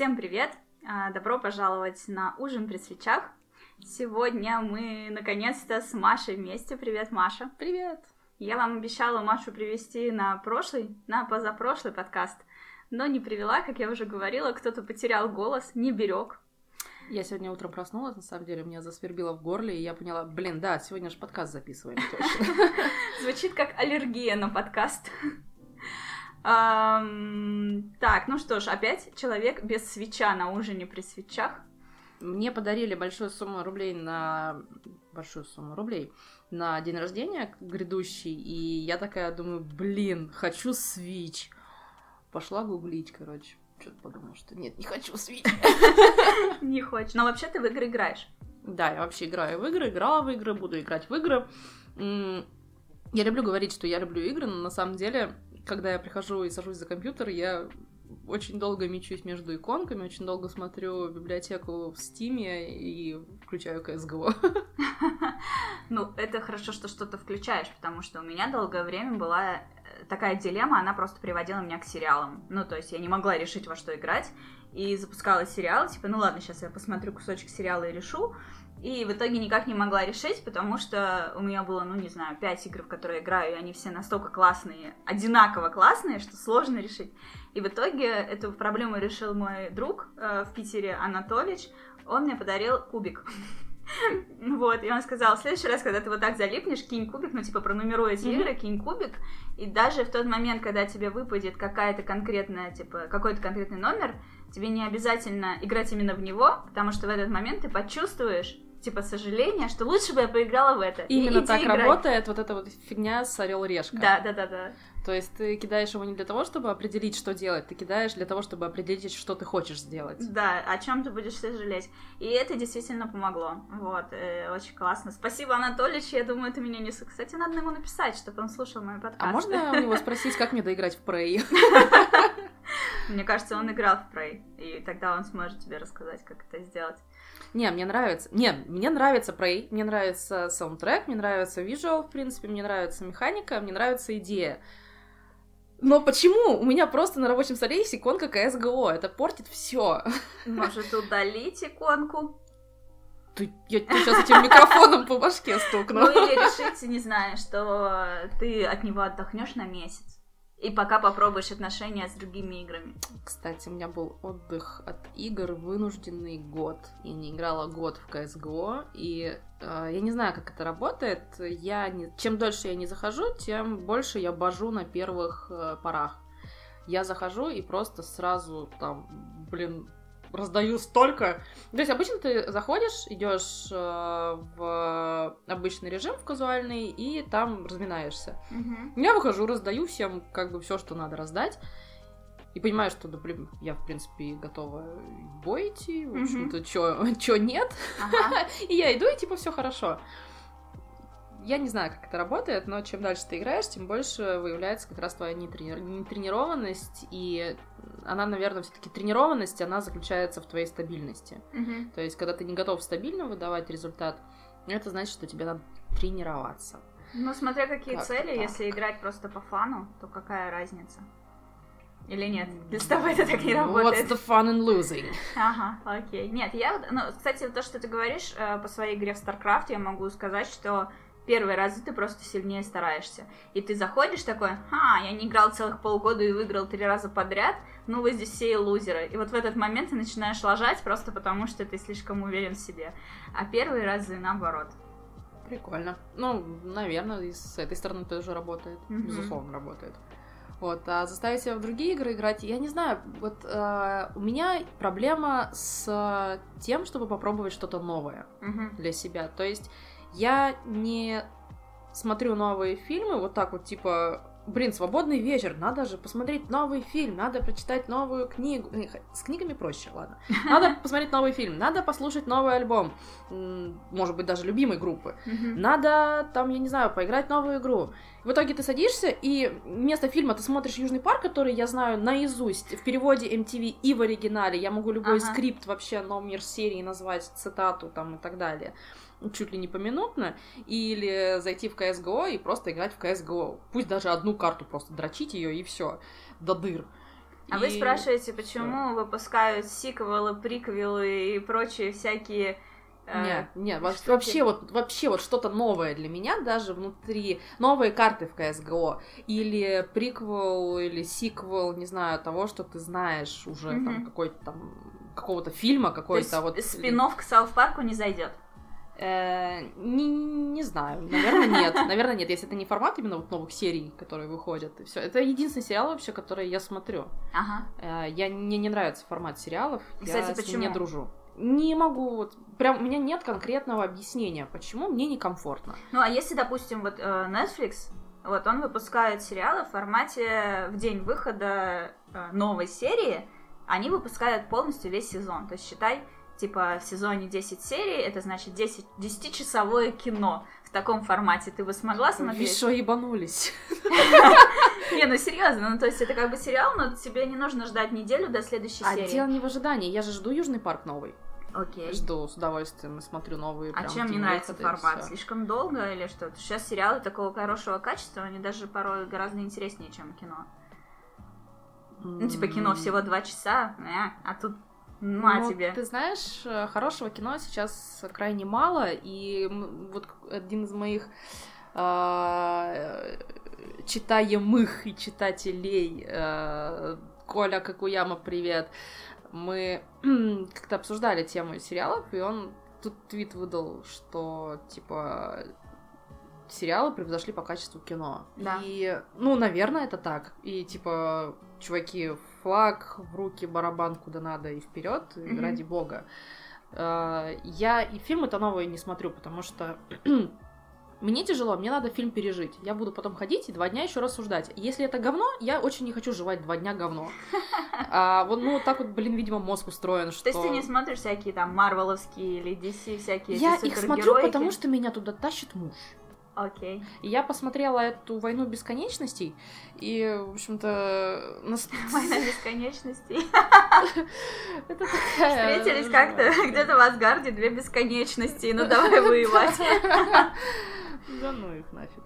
Всем привет! А, Добро пожаловать на ужин при свечах. Сегодня мы наконец-то с Машей вместе. Привет, Маша. Привет! Я вам обещала Машу привести на прошлый, на позапрошлый подкаст, но не привела, как я уже говорила, кто-то потерял голос, не берег. Я сегодня утром проснулась, на самом деле, меня засвербило в горле, и я поняла, блин, да, сегодня же подкаст записываем, точно. Звучит как аллергия на подкаст. Ам, Так, ну что ж, опять человек без свеча на ужине при свечах. Мне подарили большую сумму рублей на... Большую сумму рублей на день рождения грядущий, и я такая думаю, блин, хочу свич. Пошла гуглить, короче. Что-то подумала, что нет, не хочу свич. Не хочешь. Но вообще ты в игры играешь. Да, я вообще играю в игры, играла в игры, буду играть в игры. Я люблю говорить, что я люблю игры, но на самом деле, когда я прихожу и сажусь за компьютер, я очень долго мечусь между иконками, очень долго смотрю библиотеку в Стиме и включаю CSGO. Ну, это хорошо, что что-то включаешь, потому что у меня долгое время была э, такая дилемма, она просто приводила меня к сериалам. Ну, то есть я не могла решить, во что играть, и запускала сериал, типа, ну ладно, сейчас я посмотрю кусочек сериала и решу. И в итоге никак не могла решить, потому что у меня было, ну, не знаю, пять игр, в которые я играю, и они все настолько классные, одинаково классные, что сложно решить. И в итоге эту проблему решил мой друг э, в Питере, Анатолич. Он мне подарил кубик. Вот, и он сказал, в следующий раз, когда ты вот так залипнешь, кинь кубик, ну, типа, пронумеруй эти игры, кинь кубик, и даже в тот момент, когда тебе выпадет какая-то конкретная, типа, какой-то конкретный номер, тебе не обязательно играть именно в него, потому что в этот момент ты почувствуешь, типа, сожаление, что лучше бы я поиграла в это. И Именно иди так играть. работает вот эта вот фигня с орел решка. Да, да, да, да. То есть ты кидаешь его не для того, чтобы определить, что делать, ты кидаешь для того, чтобы определить, что ты хочешь сделать. Да, о чем ты будешь сожалеть. И это действительно помогло. Вот, э, очень классно. Спасибо, Анатолич. Я думаю, ты меня не... Кстати, надо ему написать, чтобы он слушал мои подкасты. А можно у него спросить, как мне доиграть в Prey? Мне кажется, он играл в Prey, и тогда он сможет тебе рассказать, как это сделать. Не, мне нравится. Не, мне нравится Prey, мне нравится саундтрек, мне нравится визуал, в принципе, мне нравится механика, мне нравится идея. Но почему у меня просто на рабочем столе есть иконка CSGO? Это портит все. Может, удалить иконку? Ты, я тебе сейчас этим микрофоном по башке стукну. Ну или решить, не знаю, что ты от него отдохнешь на месяц. И пока попробуешь отношения с другими играми. Кстати, у меня был отдых от игр вынужденный год. Я не играла год в CSGO, и э, я не знаю, как это работает. Я не... Чем дольше я не захожу, тем больше я бажу на первых э, порах. Я захожу и просто сразу там, блин, раздаю столько. То есть обычно ты заходишь, идешь э, в обычный режим, в казуальный, и там разминаешься. Я выхожу, раздаю всем как бы все, что надо раздать. И понимаю, что, да, блин, я, в принципе, готова в бой идти. В общем-то, чё, чё нет. Ага. И я иду, и типа все хорошо. Я не знаю, как это работает, но чем дальше ты играешь, тем больше выявляется как раз твоя нетрени- нетренированность. И она, наверное, все-таки тренированность, она заключается в твоей стабильности. Мгм. То есть, когда ты не готов стабильно выдавать результат, это значит, что тебе надо тренироваться. Ну, смотря какие Как-то цели, так. если играть просто по фану, то какая разница? Или нет? С тобой это так не работает. What's the fun in losing? Ага, окей. Нет, я, ну, кстати, то, что ты говоришь э, по своей игре в StarCraft, я могу сказать, что первые разы ты просто сильнее стараешься. И ты заходишь такой, а, я не играл целых полгода и выиграл три раза подряд, ну вы здесь все лузеры. И вот в этот момент ты начинаешь лажать просто потому, что ты слишком уверен в себе. А первые разы наоборот. Прикольно. Ну, наверное, и с этой стороны тоже работает. Мгм. Безусловно, работает. Вот, а заставить себя в другие игры играть, я не знаю, вот э, у меня проблема с тем, чтобы попробовать что-то новое Мгм. для себя. То есть я не смотрю новые фильмы вот так вот, типа, блин, свободный вечер, надо же посмотреть новый фильм, надо прочитать новую книгу. С книгами проще, ладно. Надо посмотреть новый фильм, надо послушать новый альбом, может быть, даже любимой группы. Надо там, я не знаю, поиграть в новую игру. В итоге ты садишься, и вместо фильма ты смотришь Южный парк, который я знаю наизусть, в переводе MTV и в оригинале. Я могу любой Ага. скрипт вообще номер серии назвать, цитату там и так далее. Чуть ли не поминутно. Или зайти в CSGO и просто играть в CSGO. Пусть даже одну карту просто дрочить ее и все. До дыр. А и вы спрашиваете, почему выпускают сиквелы, приквелы и прочие всякие... Нет, нет, штуки. вообще вот, вообще вот что-то новое для меня даже внутри, новые карты в CSGO, или приквел, или сиквел, не знаю, того, что ты знаешь уже, там, Мгм. какой-то там, какого-то фильма, какой-то вот... спин к Саут Парку не зайдет. Э, не, не знаю, наверное, нет. Наверное, нет, если это не формат именно вот новых серий, которые выходят, и все. Это единственный сериал вообще, который я смотрю. Ага. Э, Я, мне не нравится формат сериалов, Кстати, я с ним почему? не дружу. Не могу, вот, прям у меня нет конкретного объяснения, почему мне некомфортно. Ну, а если, допустим, вот э, Netflix, вот он выпускает сериалы в формате в день выхода новой серии, они выпускают полностью весь сезон. То есть, считай, типа, в сезоне 10 серий, это значит 10, 10-часовое кино в таком формате. Ты бы смогла смотреть? что ебанулись. Не, ну серьезно, ну то есть это как бы сериал, но тебе не нужно ждать неделю до следующей А серии. дело не в ожидании, я же жду Южный парк новый. Окей. Жду с удовольствием смотрю новые А чем не нравится формат? Слишком долго или что? Сейчас сериалы такого хорошего качества, они даже порой гораздо интереснее, чем кино. Ну, типа кино всего два часа, э, а тут ну, а ну, тебе. Ты знаешь, э, хорошего кино сейчас крайне мало, и вот один из моих а, э, читаемых и читателей, э, Коля Какуяма, привет, мы как-то обсуждали тему сериалов, и он тут твит выдал, что, типа, сериалы превзошли по качеству кино. Да. И, ну, наверное, это так. И, типа, чуваки, флаг в руки, барабан куда надо и вперед, Мгм. ради бога. Э, Я и фильмы-то новые не смотрю, потому что мне тяжело, мне надо фильм пережить. Я буду потом ходить и два дня еще рассуждать. Если это говно, я очень не хочу жевать два дня говно. А вот, ну, так вот, блин, видимо, мозг устроен, что... То есть ты не смотришь всякие там марвеловские или DC всякие Я их смотрю, потому что меня туда тащит муж. Окей. И я посмотрела эту «Войну бесконечностей», и, в общем-то... нас- Война бесконечностей. Это такая Встретились как-то где-то в Асгарде две бесконечности. Ну давай воевать. Да ну их нафиг.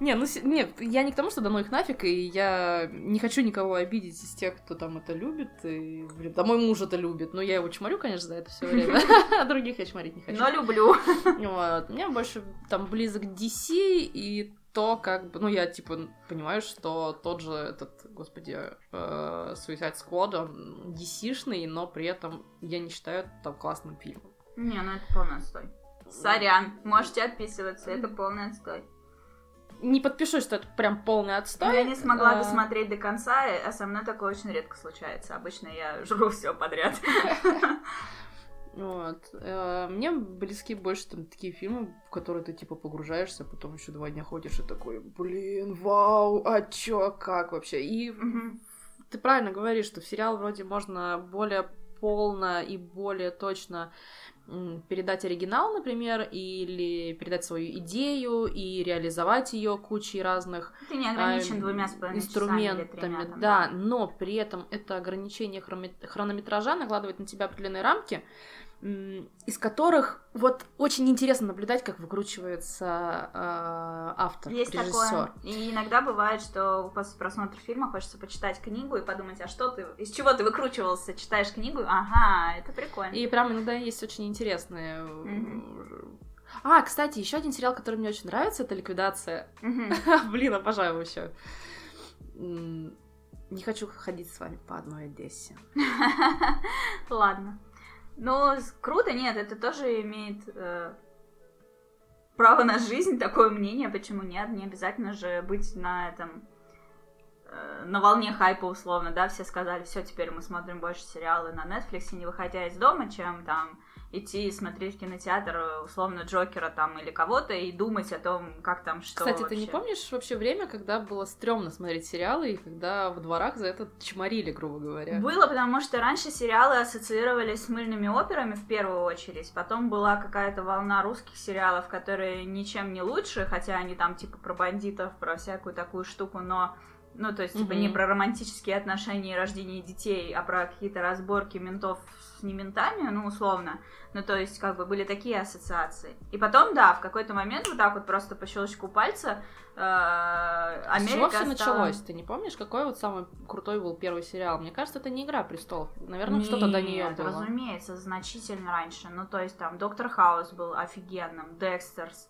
Не, ну, нет, я не к тому, что да ну их нафиг, и я не хочу никого обидеть из тех, кто там это любит, и, блин, да мой муж это любит, но я его чморю, конечно, за это все время, а других я чморить не хочу. Но люблю. Вот. Мне больше там близок DC и то, как бы, ну, я, типа, понимаю, что тот же этот, господи, э, Suicide Squad, он DC-шный, но при этом я не считаю там классным фильмом. Не, ну это полный отстой. Сорян, можете отписываться, это полный отстой. Не подпишусь, что это прям полный отстой. Я не смогла А, досмотреть до конца, а со мной такое очень редко случается. Обычно я жру все подряд. Вот. Э, Мне близки больше там такие фильмы, в которые ты типа погружаешься, потом еще два дня ходишь и такой, блин, вау, а чё, как вообще? И ты правильно говоришь, что в сериал вроде можно более полно и более точно передать оригинал, например, или передать свою идею и реализовать ее кучей разных Ты не ограничен а, двумя с половиной часами или инструментами, тремя. там, да, но при этом это ограничение хронометража накладывает на тебя определенные рамки, из которых вот очень интересно наблюдать, как выкручивается э, автор, Есть режиссер. такое. И иногда бывает, что после просмотра фильма хочется почитать книгу и подумать, а что ты, из чего ты выкручивался, читаешь книгу, ага, это прикольно. И прям иногда есть очень интересные. Мгм. А, кстати, еще один сериал, который мне очень нравится, это Ликвидация. Мгм. Блин, обожаю вообще. М, Не хочу ходить с вами по одной Одессе. Ладно. С- круто, нет, это тоже имеет э, право на жизнь, такое мнение, почему нет, не обязательно же быть на этом э, на волне хайпа условно, да, все сказали, все, теперь мы смотрим больше сериалы на Netflix, не выходя из дома, чем там идти смотреть в кинотеатр, э, условно, Джокера там или кого-то и думать о том, как там что Кстати, ты не вообще. помнишь вообще время, когда было стрёмно смотреть сериалы, и когда в дворах за это чморили, грубо говоря? Было, потому что раньше сериалы ассоциировались с мыльными операми в первую очередь. Потом была какая-то волна русских сериалов, которые ничем не лучше, хотя они там типа про бандитов, про всякую такую штуку, но Ну, то есть, типа, не про романтические отношения и рождение детей, а про какие-то разборки ментов с не ментами, ну, условно. Ну, то есть, как бы, были такие ассоциации. И потом, да, в какой-то момент вот так вот просто по щелчку пальца э, С Америка чего все стала- началось? Ты не помнишь, какой вот самый крутой был первый сериал? Мне кажется, это не Игра престолов. Наверное, что-то до нее Нет, было. разумеется, значительно раньше. Ну, то есть, там, Доктор Хаус был офигенным, Декстерс,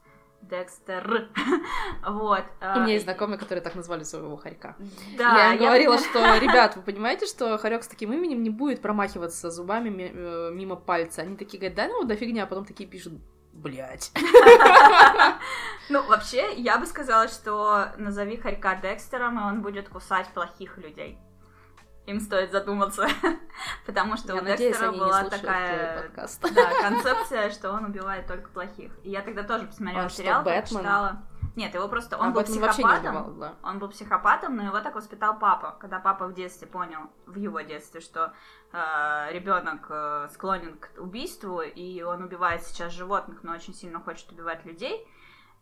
Декстер, вот. У меня есть знакомые, которые так назвали своего хорька. Да, я им говорила, что, ребят, вы понимаете, что хорек с таким именем не будет промахиваться зубами ми- э, мимо пальца. Они такие говорят, да ну да фигня, а потом такие пишут, блять. Ну, вообще, я бы сказала, что назови хорька Декстером, и он будет кусать плохих людей. Им стоит задуматься, потому что Я у надеюсь, Декстера была такая да, концепция, что он убивает только плохих. И я тогда тоже посмотрела что, сериал, Бэтмен? прочитала. Нет, его просто... Он А был психопатом. убивал, да. Он был психопатом, но его так воспитал папа. Когда папа в детстве понял, в его детстве, что ребенок склонен к убийству, и он убивает сейчас животных, но очень сильно хочет убивать людей,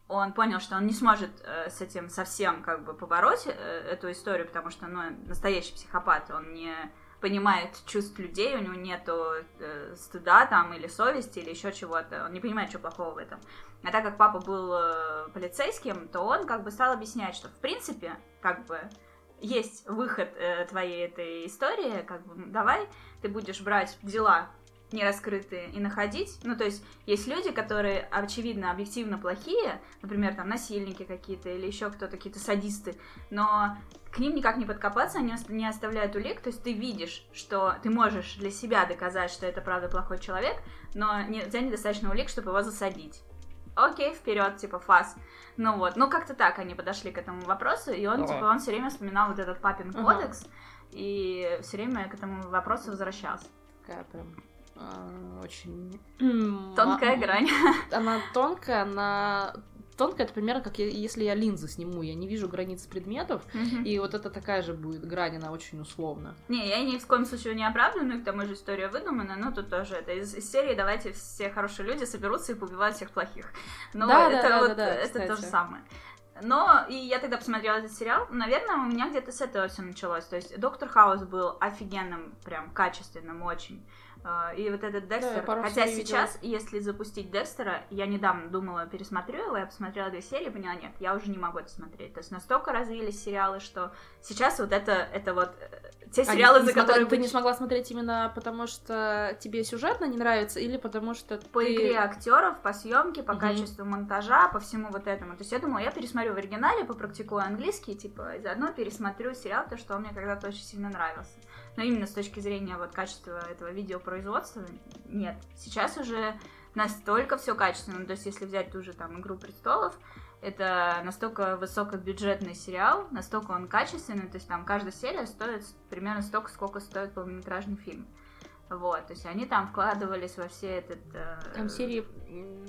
он понял, что он не сможет э, с этим совсем как бы побороть э, эту историю, потому что ну, настоящий психопат, он не понимает чувств людей, у него нету э, стыда там или совести или еще чего-то, он не понимает, что плохого в этом. А так как папа был э, полицейским, то он как бы стал объяснять, что в принципе как бы есть выход э, твоей этой истории, как бы давай ты будешь брать дела не раскрытые и находить. Ну, то есть есть люди, которые, очевидно, объективно плохие, например, там насильники какие-то или еще кто-то, какие-то садисты, но к ним никак не подкопаться, они не оставляют улик, то есть ты видишь, что ты можешь для себя доказать, что это правда плохой человек, но не, у тебя недостаточно улик, чтобы его засадить. Окей, вперед, типа фас. Ну вот, ну как-то так они подошли к этому вопросу, и он, Да. типа, он все время вспоминал вот этот папин Ага. кодекс, и все время к этому вопросу возвращался. Такая прям очень... Тонкая ма- грань. Она тонкая, она... Тонкая, это примерно как я- если я линзы сниму, я не вижу границ предметов, и вот это такая же будет грань, она очень условна. Не, я ни в коем случае не оправдываю, к тому же история выдумана, но тут тоже это из, из серии давайте все хорошие люди соберутся и поубивают всех плохих. Ну, Да, да, это да, вот, да, да, это кстати. то же самое. Но, и я тогда посмотрела этот сериал, наверное, у меня где-то с этого все началось. То есть Доктор Хаус был офигенным, прям качественным очень. Э, И вот этот Декстер, пару хотя сейчас, если запустить Декстера, я недавно думала, пересмотрю его, я посмотрела две серии поняла, нет, я уже не могу это смотреть. То есть настолько развились сериалы, что сейчас вот это, это вот э, те А сериалы, за которые Ты не смогла смотреть именно потому, что тебе сюжетно не нравится, или потому что по ты... игре актеров, по съемке, по Мгм. качеству монтажа, по всему вот этому. То есть я думала, я пересмотрю в оригинале, попрактикую английский, типа, и заодно пересмотрю сериал, то, что он мне когда-то очень сильно нравился. Но именно с точки зрения вот качества этого видеопроизводства, нет. Сейчас уже настолько все качественно. То есть если взять ту же там «Игру престолов», это настолько высокобюджетный сериал, настолько он качественный, то есть там каждая серия стоит примерно столько, сколько стоит полнометражный фильм. Вот, то есть они там вкладывались во все этот... э, Там серии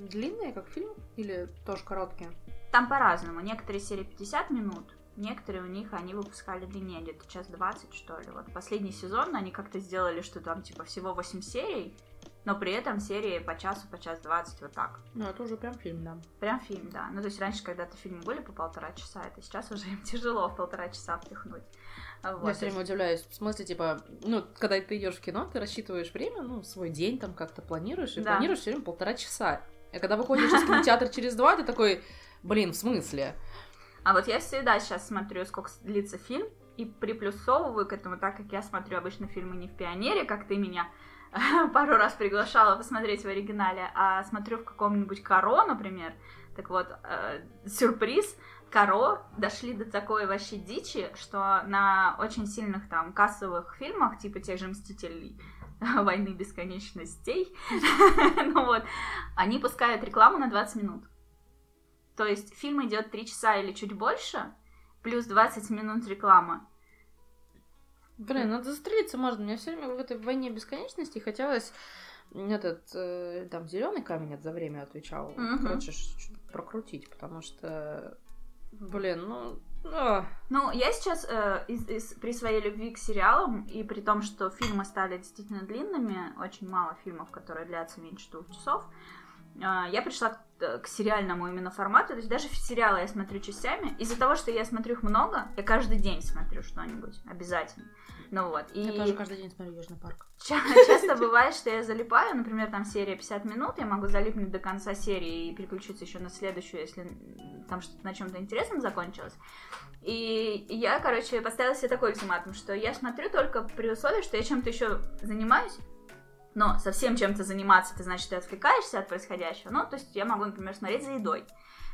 длинные, как фильм, или тоже короткие? Там по-разному. Некоторые серии 50 минут, некоторые у них они выпускали длиннее, где-то час 20, что ли. Вот последний сезон они как-то сделали, что там типа всего 8 серий, но при этом серии по часу, по час 20, вот так. Ну, это уже прям фильм, да. Прям фильм, да. Ну, то есть раньше когда-то фильмы были по полтора часа, это сейчас уже им тяжело в полтора часа впихнуть. Вот, Я все время удивляюсь. В смысле, типа, ну, когда ты идешь в кино, ты рассчитываешь время, ну, свой день там как-то планируешь, и Да. планируешь все время полтора часа. А когда выходишь из кинотеатра через два, ты такой, блин, в смысле? А вот я всегда сейчас смотрю, сколько длится фильм, и приплюсовываю к этому, так как я смотрю обычно фильмы не в пионере, как ты меня пару раз приглашала посмотреть в оригинале, а смотрю в каком-нибудь Каро, например. Так вот, э, сюрприз, Каро дошли до такой вообще дичи, что на очень сильных там кассовых фильмах, типа тех же «Мстителей», «Войны бесконечностей», ну вот, они пускают рекламу на 20 минут. То есть фильм идет 3 часа или чуть больше, плюс 20 минут реклама. Блин, надо застрелиться можно. Мне все время в этой войне бесконечности хотелось этот э, там зеленый камень за время отвечал. Мгм. Короче, прокрутить, потому что, блин, ну, а, Ну, я сейчас э, из- из- при своей любви к сериалам и при том, что фильмы стали действительно длинными, очень мало фильмов, которые длятся меньше двух часов, э, я пришла к к сериальному именно формату. То есть даже сериалы я смотрю частями. Из-за того, что я смотрю их много, я каждый день смотрю что-нибудь обязательно. Ну вот. И... Я тоже каждый день смотрю Южный парк. Часто бывает, что я залипаю, например, там серия 50 минут, я могу залипнуть до конца серии и переключиться еще на следующую, если там что-то на чем-то интересном закончилось. И я, короче, поставила себе такой ультиматум, что я смотрю только при условии, что я чем-то еще занимаюсь, но совсем чем-то заниматься, это значит, ты отвлекаешься от происходящего. Ну, то есть я могу, например, смотреть за едой.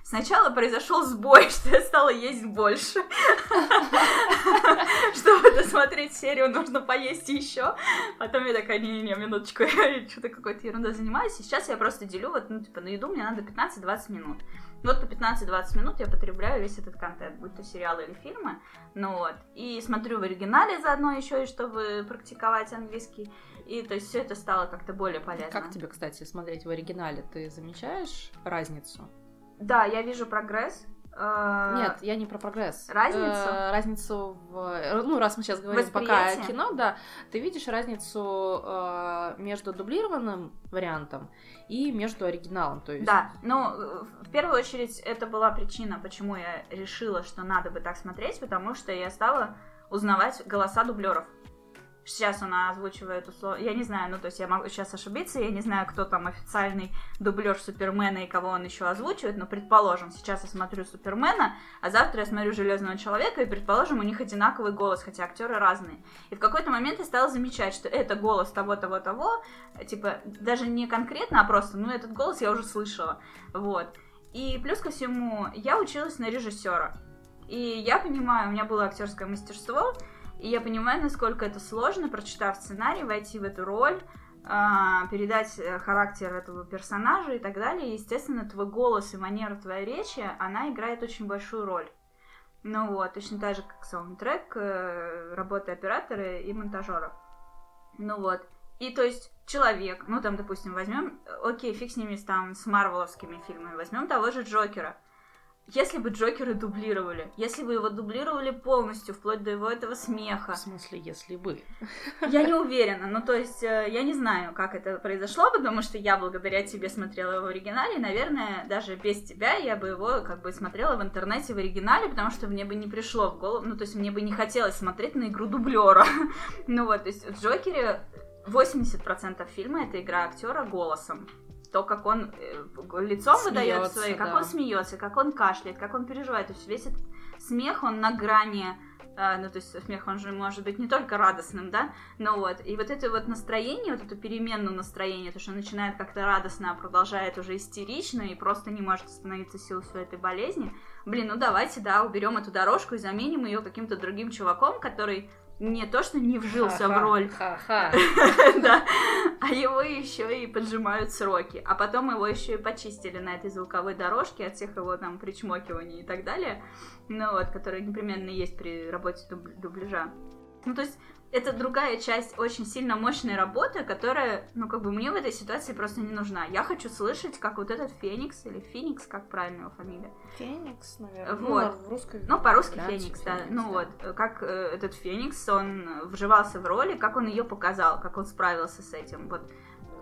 Сначала произошел сбой, что я стала есть больше. Чтобы досмотреть серию, нужно поесть еще. Потом я такая, не-не-не, минуточку, я что-то какой-то ерундой занимаюсь. Сейчас я просто делю, вот, ну, типа, на еду мне надо 15-20 минут. Вот по 15-20 минут я потребляю весь этот контент, будь то сериалы или фильмы. Ну вот. И смотрю в оригинале заодно еще, и чтобы практиковать английский. И то есть все это стало как-то более полезно. Как тебе, кстати, смотреть в оригинале? Ты замечаешь разницу? Да, я вижу прогресс. Э, Нет, я не про прогресс. Разницу? Э, разницу в... Ну, раз мы сейчас говорим пока о кино, да, ты видишь разницу э, между дублированным вариантом и между оригиналом, то есть... Да, ну, в первую очередь, это была причина, почему я решила, что надо бы так смотреть, потому что я стала узнавать голоса дублеров. Сейчас она озвучивает условно. Я не знаю, ну то есть я могу сейчас ошибиться, я не знаю, кто там официальный дублер Супермена и кого он еще озвучивает, но предположим, сейчас я смотрю Супермена, а завтра я смотрю Железного человека, и предположим, у них одинаковый голос, хотя актеры разные. И в какой-то момент я стала замечать, что это голос того, того, того, типа даже не конкретно, а просто, ну этот голос я уже слышала, вот. И плюс ко всему, я училась на режиссера. И я понимаю, у меня было актерское мастерство, и я понимаю, насколько это сложно, прочитав сценарий, войти в эту роль, а, передать э, характер этого персонажа и так далее. И, естественно, твой голос и манера твоей речи, она играет очень большую роль. Ну вот, точно так же, как саундтрек, э, работы оператора и монтажера. Ну вот. И то есть человек, ну там, допустим, возьмем, окей, фиг с ними там с марвеловскими фильмами, возьмем того же Джокера. Если бы Джокера дублировали, если бы его дублировали полностью, вплоть до его этого смеха. В смысле, если бы? Я не уверена. Ну, то есть, э, я не знаю, как это произошло, потому что я благодаря тебе смотрела его в оригинале, и, наверное, даже без тебя я бы его как бы смотрела в интернете в оригинале, потому что мне бы не пришло в голову, ну, то есть, мне бы не хотелось смотреть на игру дублера. Ну вот, то есть, в Джокере 80% фильма это игра актера голосом то, как он э, лицом смеется, выдает свои, как да. он смеется, как он кашляет, как он переживает. То есть весь этот смех, он на грани э, ну, то есть смех, он же может быть не только радостным, да, но вот, и вот это вот настроение, вот эту переменную настроение, то, что он начинает как-то радостно, а продолжает уже истерично и просто не может остановиться силой своей этой болезни, блин, ну давайте, да, уберем эту дорожку и заменим ее каким-то другим чуваком, который не то, что не вжился Ха-ха. в роль, да, а его еще и поджимают сроки. А потом его еще и почистили на этой звуковой дорожке от всех его там причмокиваний и так далее, ну вот, которые непременно есть при работе дубляжа. Ну, то есть это другая часть очень сильно мощной работы, которая, ну, как бы мне в этой ситуации просто не нужна. Я хочу слышать, как вот этот Феникс, или Феникс, как правильно его фамилия? Феникс, наверное. Вот. Ну, русской ну по-русски Феникс, да. Феникс, ну да. вот, как э, этот Феникс, он вживался в роли, как он ее показал, как он справился с этим. Вот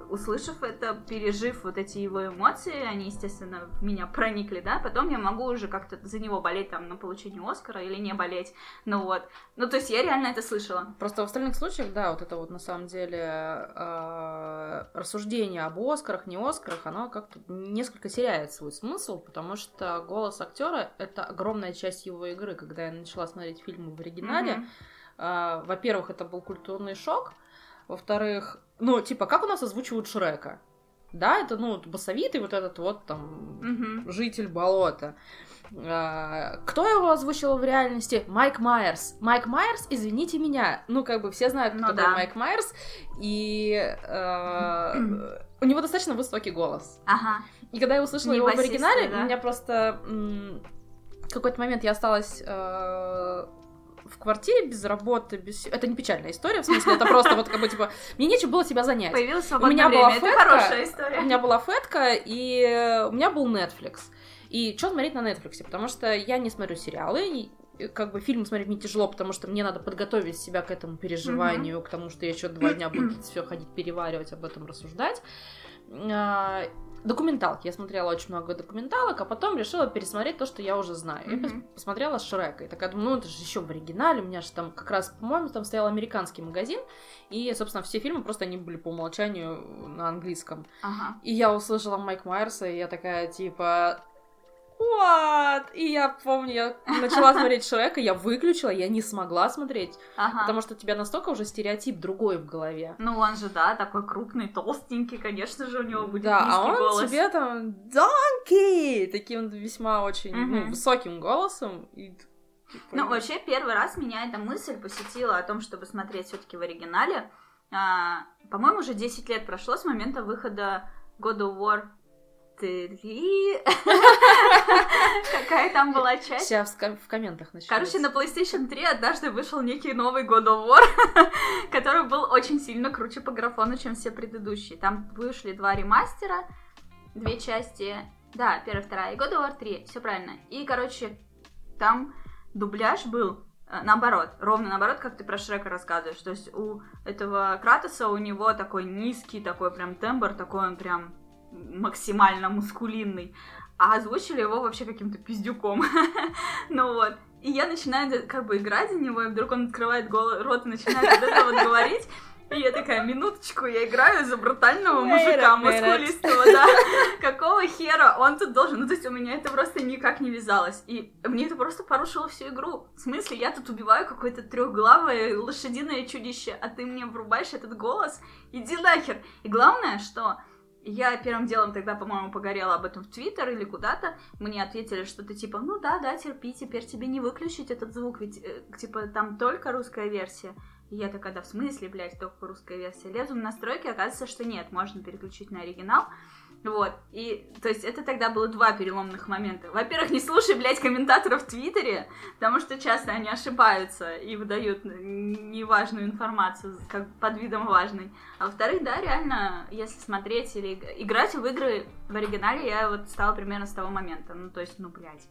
услышав это, пережив вот эти его эмоции, они, естественно, в меня проникли, да, потом я могу уже как-то за него болеть там на получение Оскара или не болеть, ну вот. Ну, то есть я реально это слышала. Просто в остальных случаях, да, вот это вот на самом деле э, рассуждение об Оскарах, не Оскарах, оно как-то несколько теряет свой смысл, потому что голос актера это огромная часть его игры. Когда я начала смотреть фильмы в оригинале, mm-hmm. э, во-первых, это был культурный шок, во-вторых, ну, типа, как у нас озвучивают Шрека? Да, это, ну, басовитый вот этот вот там угу. житель болота. А, кто его озвучил в реальности? Майк Майерс. Майк Майерс, извините меня. Ну, как бы все знают, кто ну, да. Майк Майерс. И э, у него достаточно высокий голос. Ага. И когда я услышала Не его в оригинале, да? у меня просто какой-то момент я осталась э, в квартире без работы, без... Это не печальная история, в смысле, это просто вот как бы, типа, мне нечем было себя занять. Свободное у меня время, была это фетка, хорошая история. У меня была фетка, и у меня был Netflix. И что смотреть на Netflix? Потому что я не смотрю сериалы, как бы фильм смотреть мне тяжело, потому что мне надо подготовить себя к этому переживанию, mm-hmm. к тому, что я еще два дня буду все ходить переваривать, об этом рассуждать. Документалки. Я смотрела очень много документалок, а потом решила пересмотреть то, что я уже знаю. Я Мгм. посмотрела Шрека. И такая думаю, ну это же еще в оригинале. У меня же там как раз, по-моему, там стоял американский магазин. И, собственно, все фильмы просто они были по умолчанию на английском. Ага. И я услышала Майк Майерса, и я такая, типа... What? И я помню, я начала смотреть Шрека, я выключила, я не смогла смотреть, Ага. потому что у тебя настолько уже стереотип другой в голове. Ну, он же, да, такой крупный, толстенький, конечно же, у него будет да, а он голос. тебе там Донки! Таким весьма очень ну, Мгм. высоким голосом. И, Ну, вообще, первый раз меня эта мысль посетила о том, чтобы смотреть все таки в оригинале. А, по-моему, уже 10 лет прошло с момента выхода God of War 3. Какая там была часть? Сейчас в, ком- в комментах начнется. Короче, на PlayStation 3 однажды вышел некий новый God of War, который был очень сильно круче по графону, чем все предыдущие. Там вышли два ремастера, две части. Да, первая, вторая. И God of War 3, все правильно. И, короче, там дубляж был э, наоборот, ровно наоборот, как ты про Шрека рассказываешь. То есть у этого Кратоса у него такой низкий, такой прям тембр, такой он прям максимально мускулинный. А озвучили его вообще каким-то пиздюком. ну вот. И я начинаю как бы играть за него, и вдруг он открывает рот и начинает вот это вот говорить. И я такая, минуточку, я играю за брутального мужика, мускулистого, да. Какого хера он тут должен? Ну, то есть у меня это просто никак не вязалось. И мне это просто порушило всю игру. В смысле, я тут убиваю какое-то трехглавое лошадиное чудище, а ты мне врубаешь этот голос? Иди нахер. И главное, что я первым делом тогда, по-моему, погорела об этом в Твиттер или куда-то. Мне ответили что-то типа, ну да, да, терпи, теперь тебе не выключить этот звук, ведь, э, типа, там только русская версия. И я такая, да в смысле, блядь, только русская версия? Лезу в настройки, оказывается, что нет, можно переключить на оригинал. Вот, и, то есть, это тогда было два переломных момента. Во-первых, не слушай, блядь, комментаторов в Твиттере, потому что часто они ошибаются и выдают неважную информацию как под видом важной. А во-вторых, да, реально, если смотреть или иг- играть в игры в оригинале, я вот стала примерно с того момента. Ну, то есть, ну, блядь.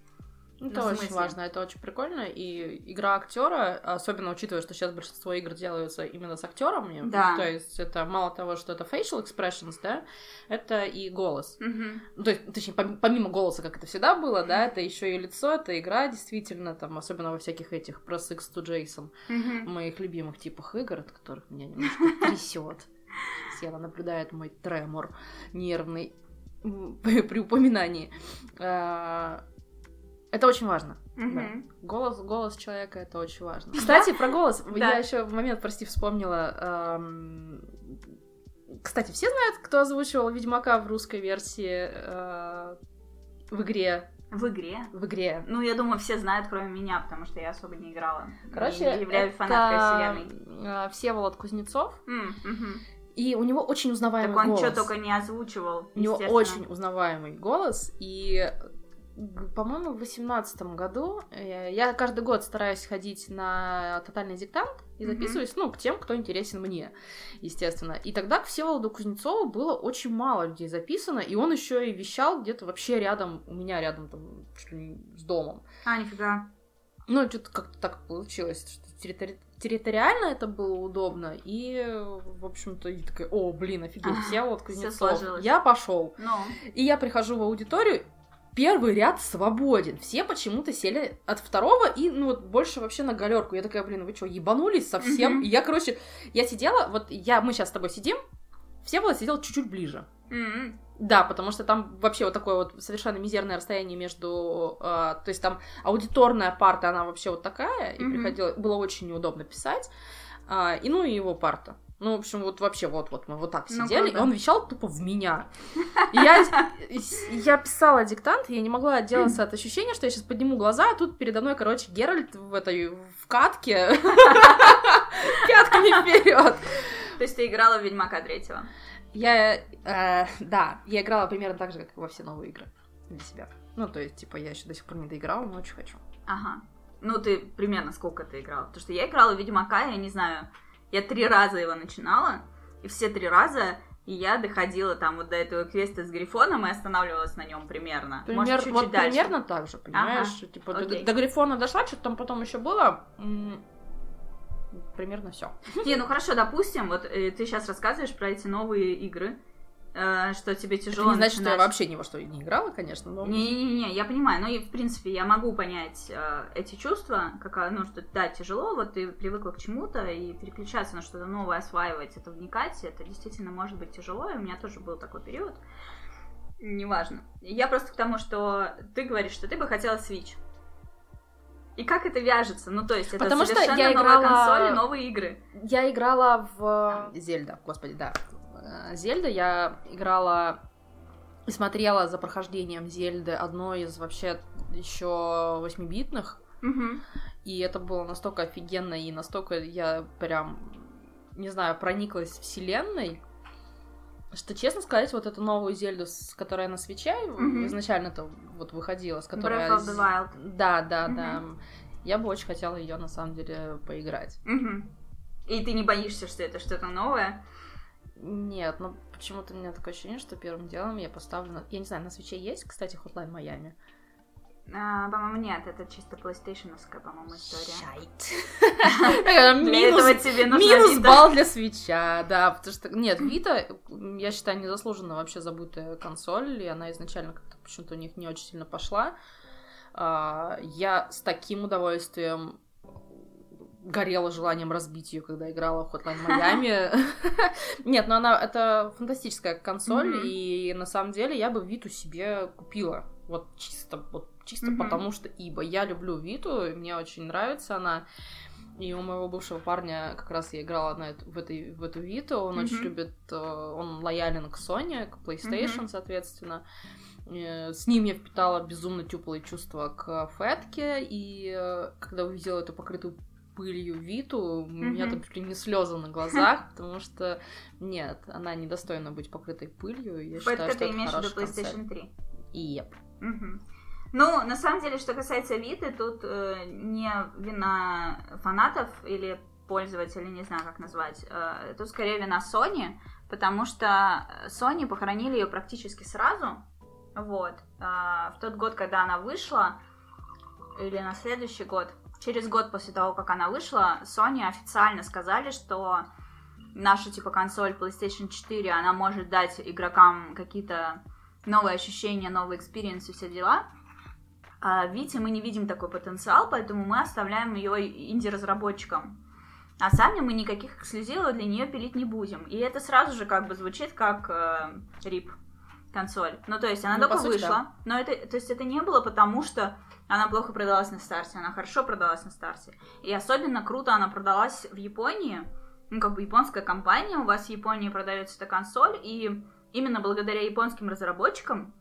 Это Ну, в очень важно, это очень прикольно. И игра актера, особенно учитывая, что сейчас большинство игр делаются именно с актерами. Да. То есть это мало того, что это facial expressions, да, это и голос. Ну, то есть, точнее, пом- помимо голоса, как это всегда было, да, это еще и лицо, это игра, действительно, там, особенно во всяких этих про Six to Jason, Мгм. моих любимых типах игр, от которых меня немножко трясет. Села наблюдает мой тремор нервный при упоминании. Это очень важно. Мгм. Голос, голос человека это очень важно. Кстати, про голос. Да. Я еще в момент, прости, вспомнила. Кстати, все знают, кто озвучивал Ведьмака в русской версии э, в игре. В игре. В игре. Ну, я думаю, все знают, кроме меня, потому что я особо не играла. Короче, не являюсь это, фанаткой вселенной. э, Всеволод Кузнецов. М, мгм. И у него очень узнаваемый Так он голос. что только не озвучивал. У него очень узнаваемый голос, и, по-моему, в восемнадцатом году э, я каждый год стараюсь ходить на тотальный диктант и записываюсь, ну, к тем, кто интересен мне, естественно. И тогда к Всеволоду Кузнецову было очень мало людей записано, и он еще и вещал где-то вообще рядом, у меня рядом, там, с домом. А, нифига. Ну, что-то как-то так получилось, что территори- территориально это было удобно, и, в общем-то, я такая, о, блин, офигеть, Всеволод Кузнецов. Я пошел. Ну, И я прихожу в аудиторию, первый ряд свободен. Все почему-то сели от второго и, ну, вот больше вообще на галерку. Я такая, блин, вы что, ебанулись совсем? Мгм. И я, короче, я сидела, вот я, мы сейчас с тобой сидим, все было сидел чуть-чуть ближе. м, Да, потому что там вообще вот такое вот совершенно мизерное расстояние между... э, то есть там аудиторная парта, она вообще вот такая, и Мгм. приходило... Было очень неудобно писать. А, и ну и его парта. Ну, в общем, вот вообще вот-вот мы вот так Ну, сидели, круто. и он вещал тупо в меня. И я, я писала диктант, и я не могла отделаться от ощущения, что я сейчас подниму глаза, а тут передо мной, короче, Геральт в этой в катке пятками вперед. То есть ты играла в Ведьмака третьего? Я, э, да, я играла примерно так же, как и во все новые игры для себя. Ну, то есть, типа, я еще до сих пор не доиграла, но очень хочу. Ага. Ну, ты примерно сколько ты играла? Потому что я играла в Ведьмака, я не знаю, я три раза его начинала, и все три раза я доходила там вот до этого квеста с Грифоном и останавливалась на нем примерно. Может, Пример- чуть-чуть вот дальше. примерно так же, понимаешь? Типа, до, окей. до Грифона дошла, что-то там потом еще было. Примерно все. Не, ну хорошо, допустим, вот э, ты сейчас рассказываешь про эти новые игры. Э, что тебе тяжело. Это не значит, начинать. что я вообще ни во что не играла, конечно, но... Не-не-не, я понимаю, но и в принципе я могу понять э, эти чувства, какая, ну, что да, тяжело, вот ты привыкла к чему-то, и переключаться на что-то новое, осваивать это, вникать, это действительно может быть тяжело, и у меня тоже был такой период. Неважно. Я просто к тому, что ты говоришь, что ты бы хотела Switch. И как это вяжется? Ну, то есть, это Потому что совершенно я новая играла- консоль и новые игры. Я играла в... Зельда, господи, да. Э, Зельда, я играла и смотрела за прохождением Зельды одной из вообще еще восьмибитных, Мгм. и это было настолько офигенно, и настолько я прям, не знаю, прониклась вселенной, что, честно сказать, вот эту новую Зельду, с которой я на свече Мгм. изначально-то вот выходила, с которой... Breath of the Wild. Да, да, да. Я бы очень хотела ее на самом деле поиграть. Мгм. И ты не боишься, что это что-то новое? Нет, ну почему-то у меня такое ощущение, что первым делом я поставлю... на- Я не знаю, на свече есть, кстати, Hotline Miami? А, по-моему, нет, это чисто PlayStation-овская, по-моему, история. Шайт. Минус тебе Минус Vita. балл для свеча, да, потому что, нет, Вита, я считаю, незаслуженно вообще забытая консоль, и она изначально как-то почему-то у них не очень сильно пошла. А, Я с таким удовольствием горела желанием разбить ее, когда играла в Hotline Miami. Нет, но она, это фантастическая консоль, и на самом деле я бы Виту себе купила. Вот чисто, вот чисто потому что ибо я люблю Виту, мне очень нравится она. И у моего бывшего парня как раз я играла на эту, в, этой, в эту Виту. Он очень Мгм. любит, э, он лоялен к Sony, к PlayStation, Мгм. соответственно. Э, С ним я впитала безумно теплые чувства к Фетке, и э, когда увидела эту покрытую пылью Виту, у меня там чуть ли не слезы на глазах, потому что нет, она недостойна быть покрытой пылью. и Я считаю, Фэтка что ты имеешь в виду. PlayStation 3? Yep. Мгм. Ну, на самом деле, что касается Виты, тут э, не вина фанатов или пользователей, не знаю, как назвать. Э, тут скорее вина Sony, потому что Sony похоронили ее практически сразу. Вот. А, в тот год, когда она вышла, или на следующий год, через год после того, как она вышла, Sony официально сказали, что наша типа консоль PlayStation 4, она может дать игрокам какие-то новые ощущения, новые experience ы, все дела. А Вите мы не видим такой потенциал, поэтому мы оставляем ее инди-разработчикам. А сами мы никаких эксклюзивов для нее пилить не будем. И это сразу же как бы звучит как э, RIP консоль. Ну, то есть она Ну, только сути, вышла, да. но это, то есть это не было потому, что она плохо продалась на старте, она хорошо продалась на старте. И особенно круто она продалась в Японии, ну, как бы японская компания, у вас в Японии продается эта консоль, и именно благодаря японским разработчикам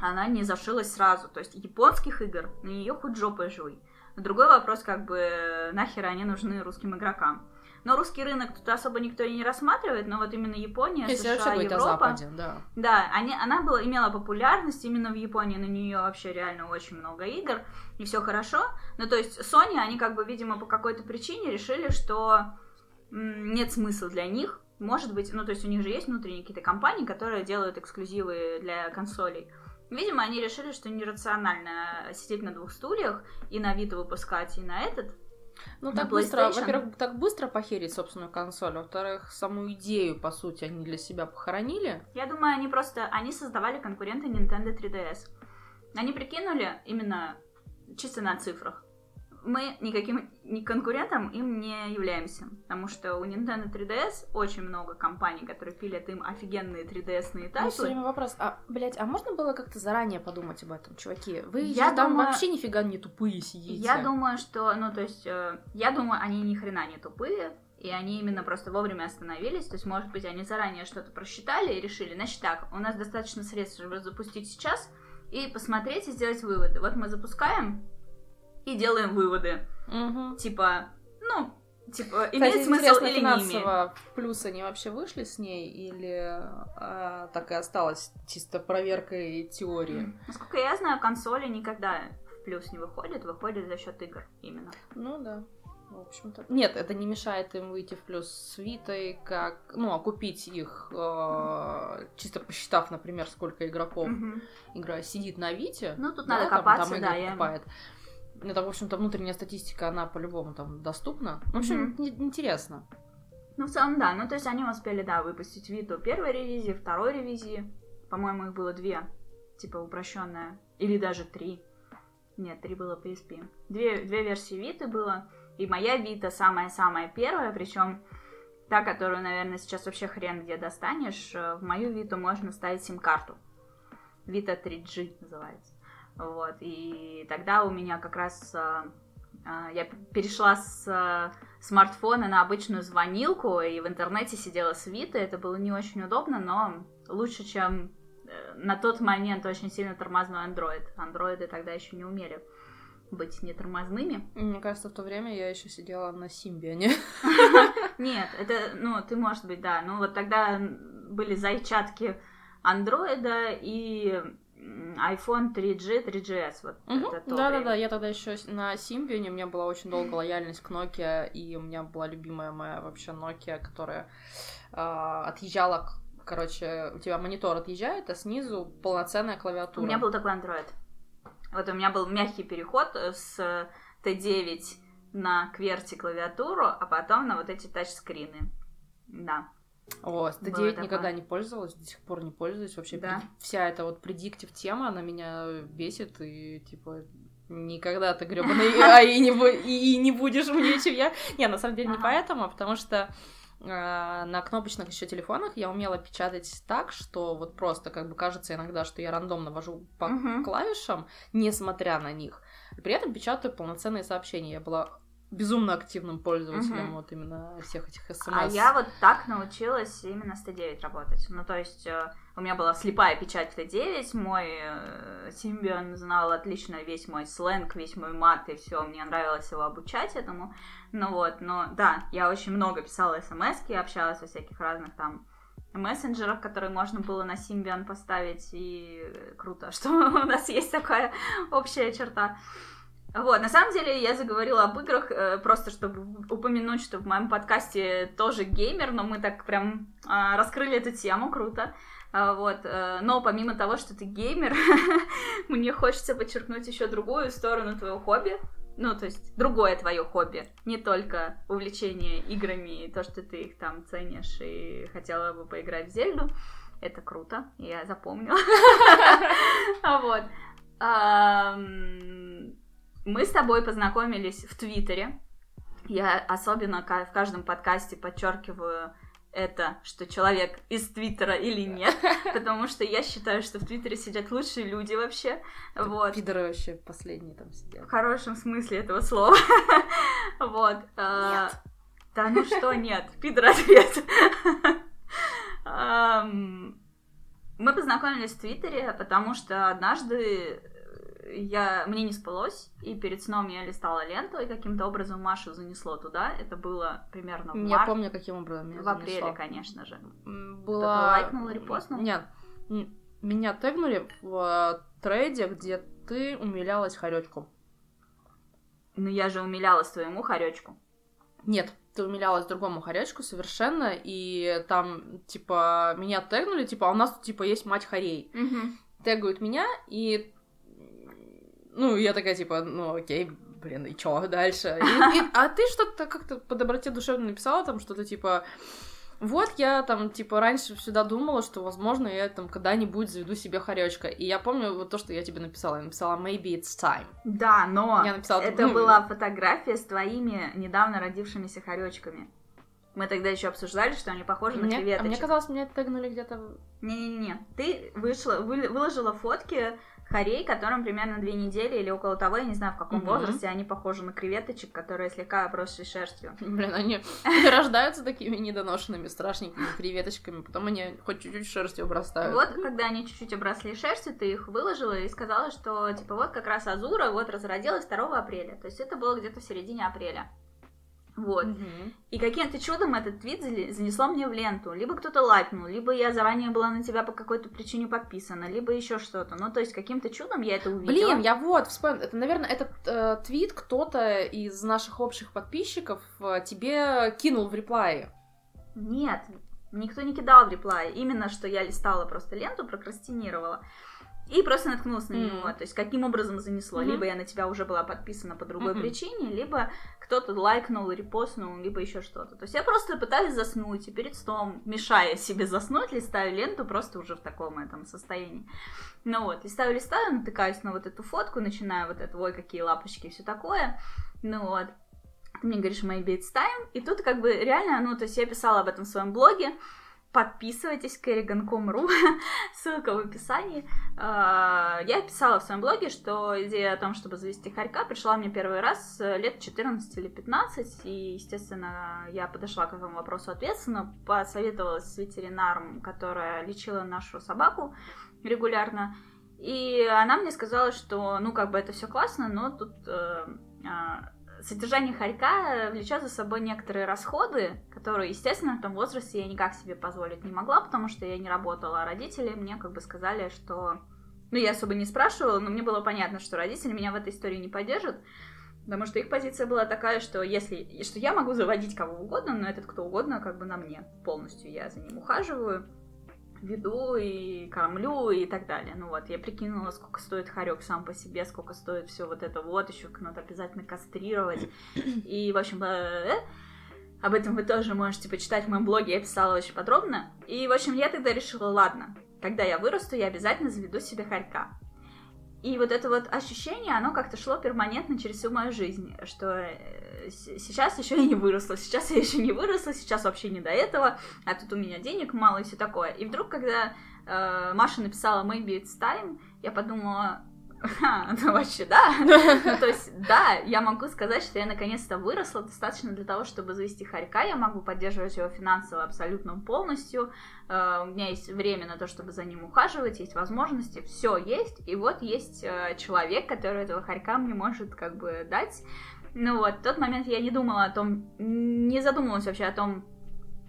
она не зашилась сразу. То есть японских игр на нее хоть жопой жуй. Другой вопрос, как бы, нахер они нужны русским игрокам. Но русский рынок тут особо никто и не рассматривает, но вот именно Япония, Если США, Европа... Западе, да. Да, они, она была, имела популярность именно в Японии, на нее вообще реально очень много игр, и все хорошо. Ну, то есть Sony, они как бы, видимо, по какой-то причине решили, что нет смысла для них. Может быть, ну, то есть у них же есть внутренние какие-то компании, которые делают эксклюзивы для консолей. Видимо, они решили, что нерационально сидеть на двух стульях и на Vita выпускать, и на этот. Ну, так быстро, во-первых, так быстро похерить собственную консоль, во-вторых, саму идею, по сути, они для себя похоронили. Я думаю, они просто, они создавали конкуренты Nintendo 3DS. Они прикинули именно чисто на цифрах. Мы никаким ни конкурентом им не являемся, потому что у Nintendo 3DS очень много компаний, которые пилят им офигенные 3DS-ные У меня все title ы. время вопрос, а, блядь, а можно было как-то заранее подумать об этом, чуваки? Вы Я же там думаю- вообще нифига не тупые сидите. Я думаю, что, ну, то есть, э, я думаю, они ни хрена не тупые, и они именно просто вовремя остановились. То есть, может быть, они заранее что-то просчитали и решили, значит так, у нас достаточно средств, чтобы запустить сейчас, и посмотреть и сделать выводы. Вот мы запускаем и делаем выводы. Мгм. Типа, ну, типа, Кстати, имеет смысл интересно, или не имеет. плюс они вообще вышли с ней, или а, так и осталось чисто проверкой теории? Насколько я знаю, консоли никогда в плюс не выходят, выходят за счет игр именно. Ну да. В общем-то. Нет, это не мешает им выйти в плюс с Витой, как, ну, окупить их, э, чисто посчитав, например, сколько игроков Мгм. игра сидит на Вите. Ну, тут да, надо там- копаться, там игры да, я- покупает. Это, в общем-то, внутренняя статистика, она по-любому там доступна. В общем, не- интересно. Ну, в целом, да. Ну, то есть они успели, да, выпустить Виту первой ревизии, второй ревизии. По-моему, их было две. Типа упрощенная. Или даже три. Нет, три было PSP. Две, две версии Виты было. И моя Вита самая-самая первая, причем та, которую, наверное, сейчас вообще хрен где достанешь. э, В мою Виту можно ставить сим-карту. Вита 3G называется. Вот, и тогда у меня как раз э, э, я перешла с э, смартфона на обычную звонилку и в интернете сидела с. Это было не очень удобно, но лучше, чем э, на тот момент очень сильно тормозной Android. Андроиды тогда еще не умели быть не тормозными. Мне кажется, в то время я еще сидела на Симбионе. Нет, это, ну, ты, может быть, да. Ну, вот тогда были зайчатки андроида и iPhone 3G, 3GS. Вот это то Да, да, время. да. Я тогда еще на Симбионе, у меня была очень долго лояльность к Nokia, и у меня была любимая моя вообще Nokia, которая а, отъезжала, короче, у тебя монитор отъезжает, а снизу полноценная У клавиатура. меня был такой Android. Вот у меня был мягкий переход э, с T9 на QWERTY клавиатуру, а потом на вот эти тачскрины. Да. О, с Было Т9 такое. никогда не пользовалась, до сих пор не пользуюсь. Вообще Да? вся эта вот предиктив тема, она меня бесит, и типа никогда ты гребаный AI не, бу- и не будешь умнее, чем я. Не, на самом деле не поэтому, а потому что э, на кнопочных еще телефонах я умела печатать так, что вот просто как бы кажется иногда, что я рандомно вожу по Мгм. клавишам, несмотря на них. И при этом печатаю полноценные сообщения. Я была безумно активным пользователем Мгм. вот именно всех этих смс. А я вот так научилась именно с Т9 работать. Ну, то есть э, у меня была слепая печать в Т9, мой э, Симбион знал отлично весь мой сленг, весь мой мат, и все, мне нравилось его обучать этому. Ну вот, но да, я очень много писала смс общалась во всяких разных там мессенджерах, которые можно было на Симбион поставить, и круто, что у нас есть такая общая черта. Вот, на самом деле я заговорила об играх э, просто, чтобы упомянуть, что в моем подкасте тоже геймер, но мы так прям а, раскрыли эту тему, круто. А, вот, э, но помимо того, что ты геймер, мне хочется подчеркнуть еще другую сторону твоего хобби. Ну, то есть другое твое хобби, не только увлечение играми и то, что ты их там ценишь и хотела бы поиграть в Зельду. Это круто, я запомнила. А Вот. Мы с тобой познакомились в Твиттере. Я особенно в каждом подкасте подчеркиваю это, что человек из Твиттера или нет, потому что я считаю, что в Твиттере сидят лучшие люди вообще. Вот. Пидоры вообще последние там сидят. В хорошем смысле этого слова. Вот. а, Да ну что нет, пидор ответ. Мы познакомились в Твиттере, потому что однажды я, мне не спалось, и перед сном я листала ленту, и каким-то образом Машу занесло туда. Это было примерно в Я марте. помню, каким образом меня В апреле, занесло. конечно же. М, Кто-то Была... лайкнул, репостнул? Нет. Меня тегнули в э, трейде, где ты умилялась хоречку. Ну я же умилялась твоему хоречку. Нет, ты умилялась другому хоречку совершенно, и там, типа, меня тегнули, типа, а у нас тут, типа, есть мать хорей. Тегают меня, и... Ну, я такая, типа, ну, окей, блин, и чё дальше? И- и- а ты что-то как-то по доброте душевно написала там что-то, типа... Вот я там, типа, раньше всегда думала, что, возможно, я там когда-нибудь заведу себе хоречка. И я помню вот то, что я тебе написала. Я написала maybe it's time. Да, но Я написала, это ну, была фотография с твоими недавно родившимися хоречками. Мы тогда еще обсуждали, что они похожи на Мне, а креветочек. мне казалось, меня тегнули где-то... Не-не-не, ты вышла, вы- выложила фотки хорей, которым примерно две недели или около того, я не знаю в каком Мгм. возрасте, они похожи на креветочек, которые слегка обросшие шерстью. Блин, они рождаются такими недоношенными, страшненькими креветочками, потом они хоть чуть-чуть шерстью обрастают. Вот, когда они чуть-чуть обросли шерстью, ты их выложила и сказала, что, типа, вот как раз Азура вот разродилась 2 апреля. То есть это было где-то в середине апреля. Вот. Мгм. И каким-то чудом этот твит занесло мне в ленту. Либо кто-то лайкнул, либо я заранее была на тебя по какой-то причине подписана, либо еще что-то. Ну, то есть каким-то чудом я это увидела. Блин, я вот вспомнила. Это, наверное, этот э, твит кто-то из наших общих подписчиков э, тебе кинул в реплае. Нет, никто не кидал в реплай. Именно что я листала просто ленту, прокрастинировала. И просто наткнулась на него. То есть, каким образом занесло. Мгм. Либо я на тебя уже была подписана по другой Мгм. причине, либо кто-то лайкнул, репостнул, либо еще что-то. То есть, я просто пытаюсь заснуть, и перед сном, мешая себе заснуть, листаю ленту просто уже в таком этом состоянии. Ну вот, листаю, листаю, натыкаюсь на вот эту фотку, начинаю вот это, ой, какие лапочки, и все такое. Ну вот. Ты мне говоришь, maybe it's time. И тут как бы реально, ну, то есть я писала об этом в своем блоге. Подписывайтесь, kerrigan.com.ru, ссылка в описании. А, Я писала в своем блоге, что идея о том, чтобы завести хорька, пришла мне первый раз э, лет 14 или 15, и, естественно, я подошла к этому вопросу ответственно, посоветовалась с ветеринаром, которая лечила нашу собаку регулярно, и она мне сказала, что, ну, как бы это все классно, но тут э, а, содержание хорька влечет за собой некоторые расходы, которые, естественно, в том возрасте я никак себе позволить не могла, потому что я не работала, а родители мне как бы сказали, что... Ну, я особо не спрашивала, но мне было понятно, что родители меня в этой истории не поддержат, потому что их позиция была такая, что если... что я могу заводить кого угодно, но этот кто угодно как бы на мне полностью. Я за ним ухаживаю, веду и кормлю и так далее. Ну вот, я прикинула, сколько стоит хорек сам по себе, сколько стоит все вот это вот, еще надо обязательно кастрировать. И, в общем, э, об этом вы тоже можете почитать в моем блоге, я писала очень подробно. И, в общем, я тогда решила, ладно, когда я вырасту, я обязательно заведу себе хорька. И вот это вот ощущение, оно как-то шло перманентно через всю мою жизнь, что э, сейчас еще я не выросла, сейчас я еще не выросла, сейчас вообще не до этого, а тут у меня денег мало и все такое. И вдруг, когда э, Маша написала Maybe it's time, я подумала, «Ха, ну вообще да. Ну, то есть, да, я могу сказать, что я наконец-то выросла достаточно для того, чтобы завести хорька, я могу поддерживать его финансово абсолютно полностью, Э, у меня есть время на то, чтобы за ним ухаживать, есть возможности, все есть, и вот есть э, человек, который этого хорька мне может как бы дать. Ну вот, в тот момент я не думала о том, не задумывалась вообще о том,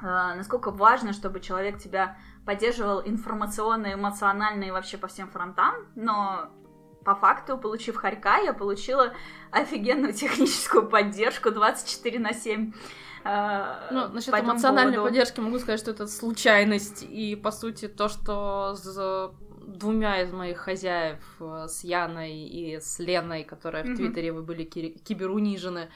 э, насколько важно, чтобы человек тебя поддерживал информационно, эмоционально и вообще по всем фронтам, но по факту, получив хорька, я получила офигенную техническую поддержку 24 на 7. э, Ну, насчет по эмоциональной поводу. поддержки могу сказать, что это случайность. И, по сути, то, что двумя из моих хозяев, э, с Яной и с Леной, которые в. Твиттере вы были ки- киберунижены,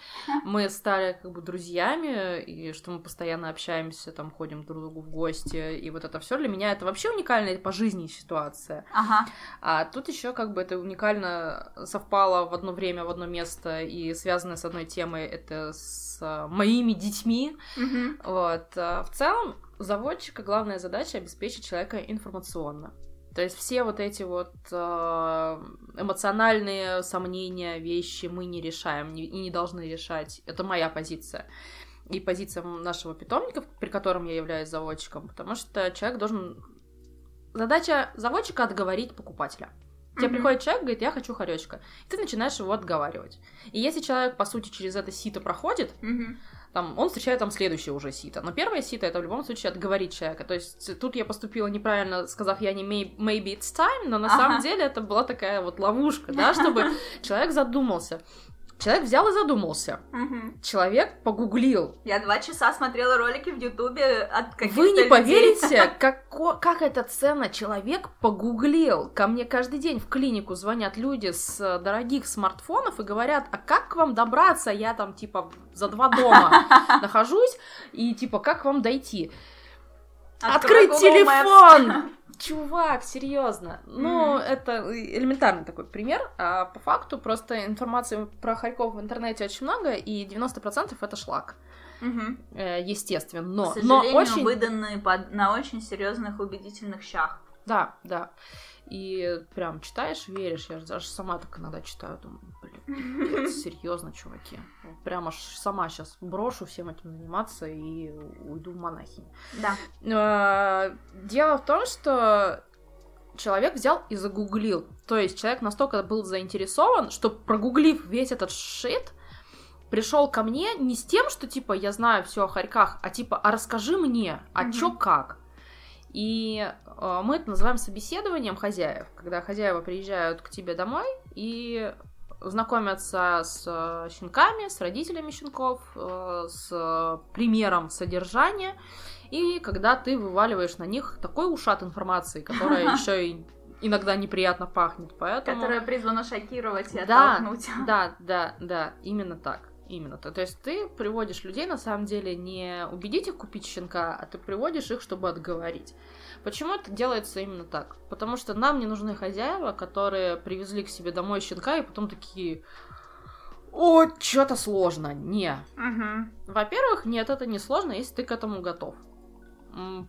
мы стали как бы друзьями, и что мы постоянно общаемся, там ходим друг к другу в гости, и вот это все для меня это вообще уникальная по жизни ситуация. Ага. А тут еще как бы это уникально совпало в одно время, в одно место, и связано с одной темой, это с моими детьми. Мгм. Вот. а В целом, заводчика главная задача обеспечить человека информационно. То есть все вот эти вот а, эмоциональные сомнения, вещи мы не решаем и не должны решать. Это моя позиция. И позиция нашего питомника, при котором я являюсь заводчиком, потому что человек должен... Задача заводчика отговорить покупателя. Тебе Мгм. приходит человек, говорит, я хочу хоречка. И ты начинаешь его отговаривать. И если человек, по сути, через это сито проходит, Мгм. Там, он встречает там следующее уже сито. Но первое сито это в любом случае отговорить человека. То есть тут я поступила неправильно, сказав я не may- maybe it's time, но на Ага. самом деле это была такая вот ловушка, да, чтобы человек задумался. Человек взял и задумался. Мгм. Человек погуглил. Я два часа смотрела ролики в Ютубе от каких-то Вы не людей. поверите, како- как это ценно. Человек погуглил. Ко мне каждый день в клинику звонят люди с э, дорогих смартфонов и говорят, а как к вам добраться? Я там типа за два дома нахожусь, и типа как вам дойти? Открыть телефон! Чувак, серьезно. Ну, Мгм. это элементарный такой пример. А по факту просто информации про хорьков в интернете очень много, и 90% это шлак. Э, естественно. К Но, но сожалению, очень... выданные под- на очень серьезных убедительных щах. Да, да. И прям читаешь, веришь. Я же даже сама так иногда читаю, думаю, блин, серьезно, чуваки. Прям аж сама сейчас брошу всем этим заниматься и уйду в монахи. Да. Э, Дело в том, что человек взял и загуглил. То есть человек настолько был заинтересован, что прогуглив весь этот шит, пришел ко мне не с тем, что типа я знаю все о хорьках, а типа, а расскажи мне, а Мгм. чё как. И э, мы это называем собеседованием хозяев, когда хозяева приезжают к тебе домой и знакомятся с э, щенками, с родителями щенков, э, с примером содержания, и когда ты вываливаешь на них такой ушат информации, которая еще и иногда неприятно пахнет, поэтому... Которая призвана шокировать и Да, оттолкнуть. Да, да, да, именно так. Именно то. То есть ты приводишь людей, на самом деле, не убедить их купить щенка, а ты приводишь их, чтобы отговорить. Почему это делается именно так? Потому что нам не нужны хозяева, которые привезли к себе домой щенка и потом такие... О, что-то сложно. Не. Мгм. Во-первых, нет, это не сложно, если ты к этому готов.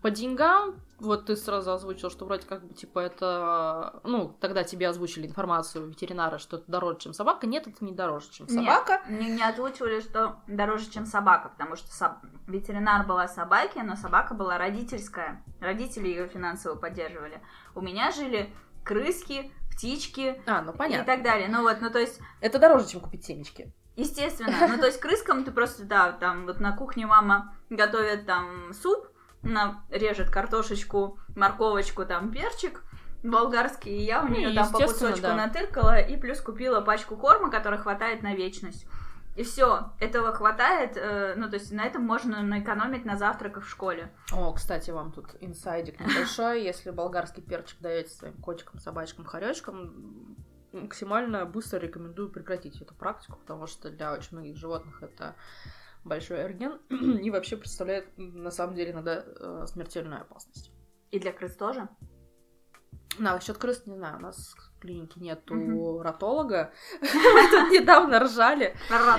По деньгам, вот ты сразу озвучил, что вроде как бы, типа, это... Ну, тогда тебе озвучили информацию ветеринара, что это дороже, чем собака. Нет, это не дороже, чем Нет, собака. Мне не озвучивали, что дороже, чем собака, потому что соб- ветеринар была собаки, но собака была родительская. Родители ее финансово поддерживали. У меня жили крыски, птички А, ну и понятно. так далее. Ну вот, ну то есть, Это дороже, чем купить семечки. естественно, ну то есть крыскам ты просто, да, там вот на кухне мама готовит там суп, она режет картошечку, морковочку, там перчик, болгарский, и я у Ну, нее там по кусочку да. натыркала и плюс купила пачку корма, которой хватает на вечность. И все, этого хватает, э, ну, то есть на этом можно наэкономить на завтраках в школе. О, кстати, вам тут инсайдик небольшой. Если болгарский перчик даете своим котикам, собачкам, хоречкам, максимально быстро рекомендую прекратить эту практику, потому что для очень многих животных это большой эрген и вообще представляет на самом деле иногда э, смертельную опасность. И для крыс тоже. На насчет крыс не знаю, у нас в клинике нету Мгм. ратолога. Мы тут недавно ржали.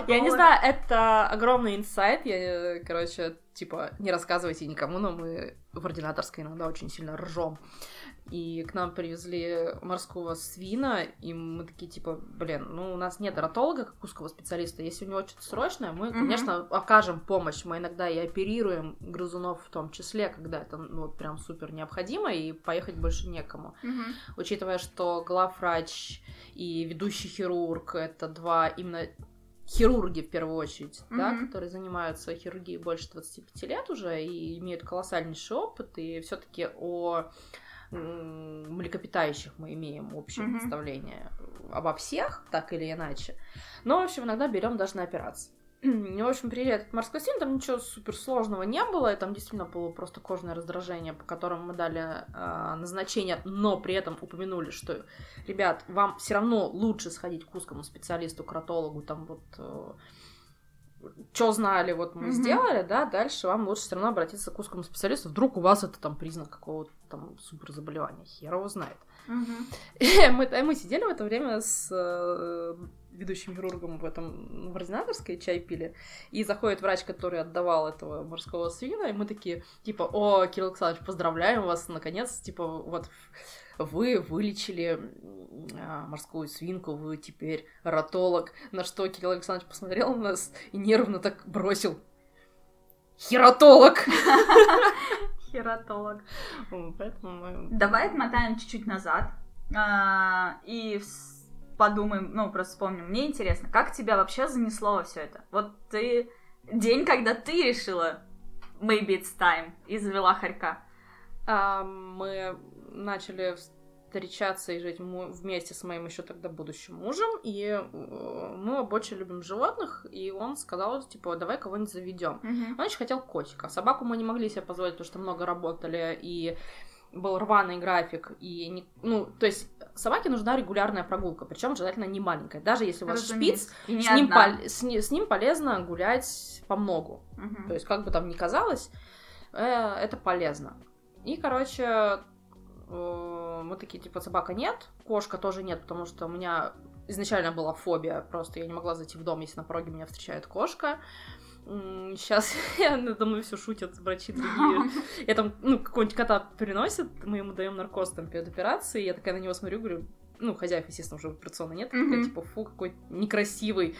Я не знаю, это огромный инсайт. Я, э, короче, типа, не рассказывайте никому, но мы в ординаторской иногда очень сильно ржем. И к нам привезли морского свина, и мы такие, типа, блин, ну у нас нет ратолога, как узкого специалиста. Если у него что-то срочное, мы, Мгм. конечно, окажем помощь. Мы иногда и оперируем грызунов в том числе, когда это, ну, вот прям супер необходимо, и поехать больше некому Мгм. учитывая, что главврач и ведущий хирург это два именно хирурги в первую очередь, да, Мгм. которые занимаются хирургией больше 25 лет уже и имеют колоссальнейший опыт, и все-таки о млекопитающих мы имеем общее Мгм. представление обо всех, так или иначе. Но, в общем, иногда берем даже на операции. Ну, в общем, приезжает этот морской свин, там ничего суперсложного не было, и там действительно было просто кожное раздражение, по которому мы дали а, назначение, но при этом упомянули, что, ребят, вам все равно лучше сходить к узкому специалисту, к ратологу, там вот что знали, вот мы Мгм. сделали, да, дальше вам лучше все равно обратиться к узкому специалисту, вдруг у вас это там признак какого-то там суперзаболевания, хер его знает. Мгм. мы, а мы сидели в это время с э, ведущим хирургом в этом в ординаторской, чай пили, и заходит врач, который отдавал этого морского свина, и мы такие, типа, о, Кирилл Александрович, поздравляем вас, наконец, типа, вот вы вылечили а, морскую свинку, вы теперь ратолог. На что Кирилл Александрович посмотрел на нас и нервно так бросил. Хератолог! Хератолог. Вот, Поэтому мы... Давай отмотаем чуть-чуть назад а, и подумаем, ну, просто вспомним. Мне интересно, как тебя вообще занесло во все это? Вот ты... День, когда ты решила maybe it's time и завела хорька. Мы начали встречаться и жить вместе с моим еще тогда будущим мужем, и э, мы оба очень любим животных, и он сказал, типа, давай кого-нибудь заведем. Он очень хотел котика. Собаку мы не могли себе позволить, потому что много работали, и был рваный график, и не- ну, то есть собаке нужна регулярная прогулка, причем желательно не маленькая. Даже если у вас Разумеется. шпиц, И с ним, одна. пол- с, с ним полезно гулять по многу. Мгм. То есть, как бы там ни казалось, э, это полезно. И, короче, э, мы такие, типа, собака нет, кошка тоже нет, потому что у меня изначально была фобия, просто я не могла зайти в дом, если на пороге меня встречает кошка. Сейчас я надо мной все шутят врачи другие. Я там, ну, какого-нибудь кота приносят, мы ему даем наркоз там перед операцией, я такая на него смотрю, говорю, ну, хозяев, естественно, уже операционной нет, такая, Мгм. типа, фу, какой некрасивый.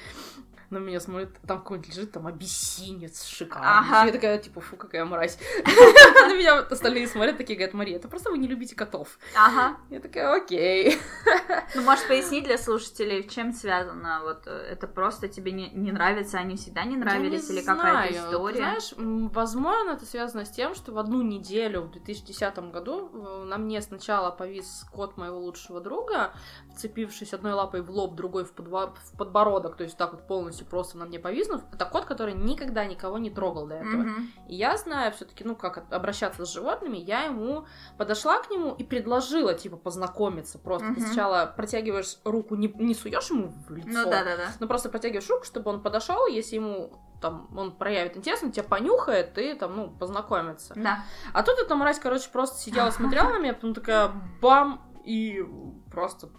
На меня смотрит, там какой-нибудь лежит, там, абиссинец шикарный. Ага. Я такая, типа, фу, какая мразь. На меня остальные смотрят, такие, говорят, Мария, это просто вы не любите котов. Ага. Я такая, окей. Ну, можешь пояснить для слушателей, чем связано? Вот э, это просто тебе не, не нравится, они всегда не нравились, или какая-то история? Знаешь, возможно, это связано с тем, что в одну неделю в 2010 году э, на мне сначала повис кот моего лучшего друга, вцепившись одной лапой в лоб, другой в подбородок, то есть так вот полностью полностью просто на мне повиснув. Это кот, который никогда никого не трогал до этого. Мгм. И я знаю все-таки, ну, как обращаться с животными, я ему подошла к нему и предложила, типа, познакомиться. Просто ты Мгм. сначала протягиваешь руку, не, не суешь ему в лицо, Ну да, да, да. но просто протягиваешь руку, чтобы он подошел, если ему там он проявит интерес, он тебя понюхает и там, ну, познакомится. Да. А тут эта мразь, короче, просто сидела, смотрела на меня, потом такая бам, и просто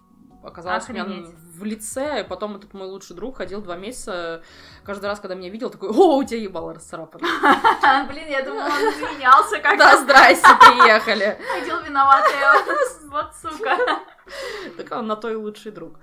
оказалась у меня в лице, и потом этот мой лучший друг ходил два месяца, кажда раз, когда меня видел, такой, о, у тебя ебало расцарапано. Блин, я думала, он извинялся Да, как-то. здрасте, приехали. Ходил виноватый. Вот сука. Так он на то и лучший друг.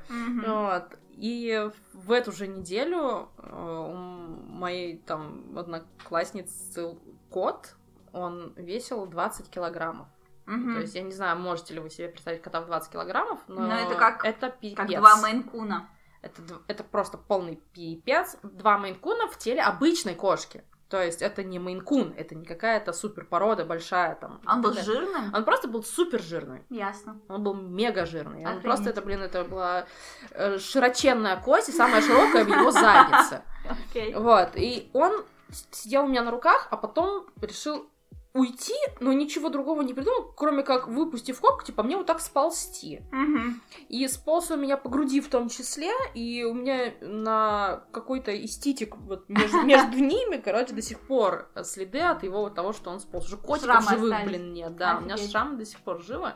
Вот. И в эту же неделю э, у моей там одноклассницы кот, он весил 20 килограммов. Мгм. То есть, я не знаю, можете ли вы себе представить кота в 20 килограммов, но, Но это как- это пипец. Как два мейнкуна. это, это просто полный пипец. Два мейнкуна в теле обычной кошки. То есть, это не мейнкун, это не какая-то супер порода большая там. Он был Да. жирным? Он просто был супер жирный. Ясно. Он был мега жирный. Он просто, это, блин, это была э, широченная кость и самая широкая в его заднице. Окей. Вот. И он сидел у меня на руках, а потом решил уйти, но ничего другого не придумал, кроме как выпустив когти, типа мне вот так сползти. Мгм. И сполз у меня по груди в том числе, и у меня на какой-то из титек вот между, между ними, короче, до сих пор следы от его вот того, что он сполз. Уже котиков Шрамы живых, остались. блин, нет, да, у меня Офигеть. шрамы до сих пор живы.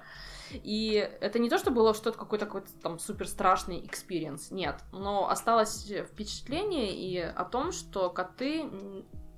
И это не то, что было что-то какой-то какой-то там супер страшный experience, нет. Но осталось впечатление и о том, что коты,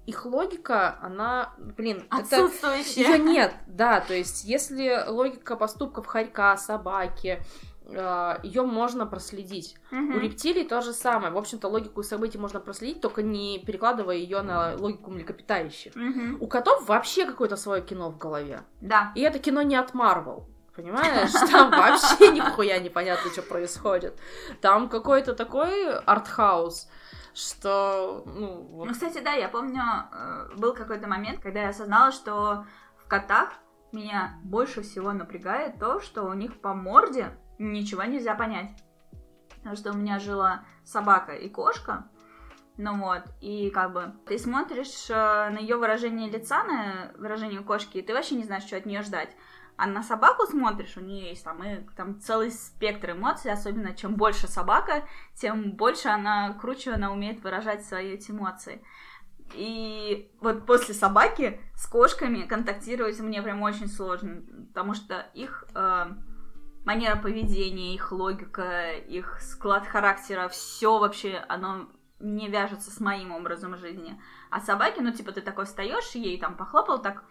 их логика, она, блин, это ее нет, да, то есть если логика поступков хорька, собаки, ее можно проследить. У Мгм. рептилий то же самое. В общем-то, логику событий можно проследить, только не перекладывая ее на логику млекопитающих. Мгм. У котов вообще какое-то свое кино в голове. Да. И это кино не от Марвел. Понимаешь? Там вообще нихуя непонятно, что происходит. Там какой-то такой артхаус, что, ну, вот Ну, кстати, да, я помню, э, был какой-то момент, когда я осознала, что в котах меня больше всего напрягает то, что у них по морде ничего нельзя понять. Потому что у меня жила собака и кошка, ну вот, и как бы ты смотришь э, на ее выражение лица, на выражение кошки, и ты вообще не знаешь, что от нее ждать. А на собаку смотришь, у нее есть там, и, там целый спектр эмоций, особенно чем больше собака, тем больше она, круче она умеет выражать свои эти эмоции. И вот после собаки с кошками контактировать мне прям очень сложно, потому что их э, манера поведения, их логика, их склад характера, все вообще, оно не вяжется с моим образом жизни. А собаки, ну, типа, ты такой встаешь, ей там похлопал так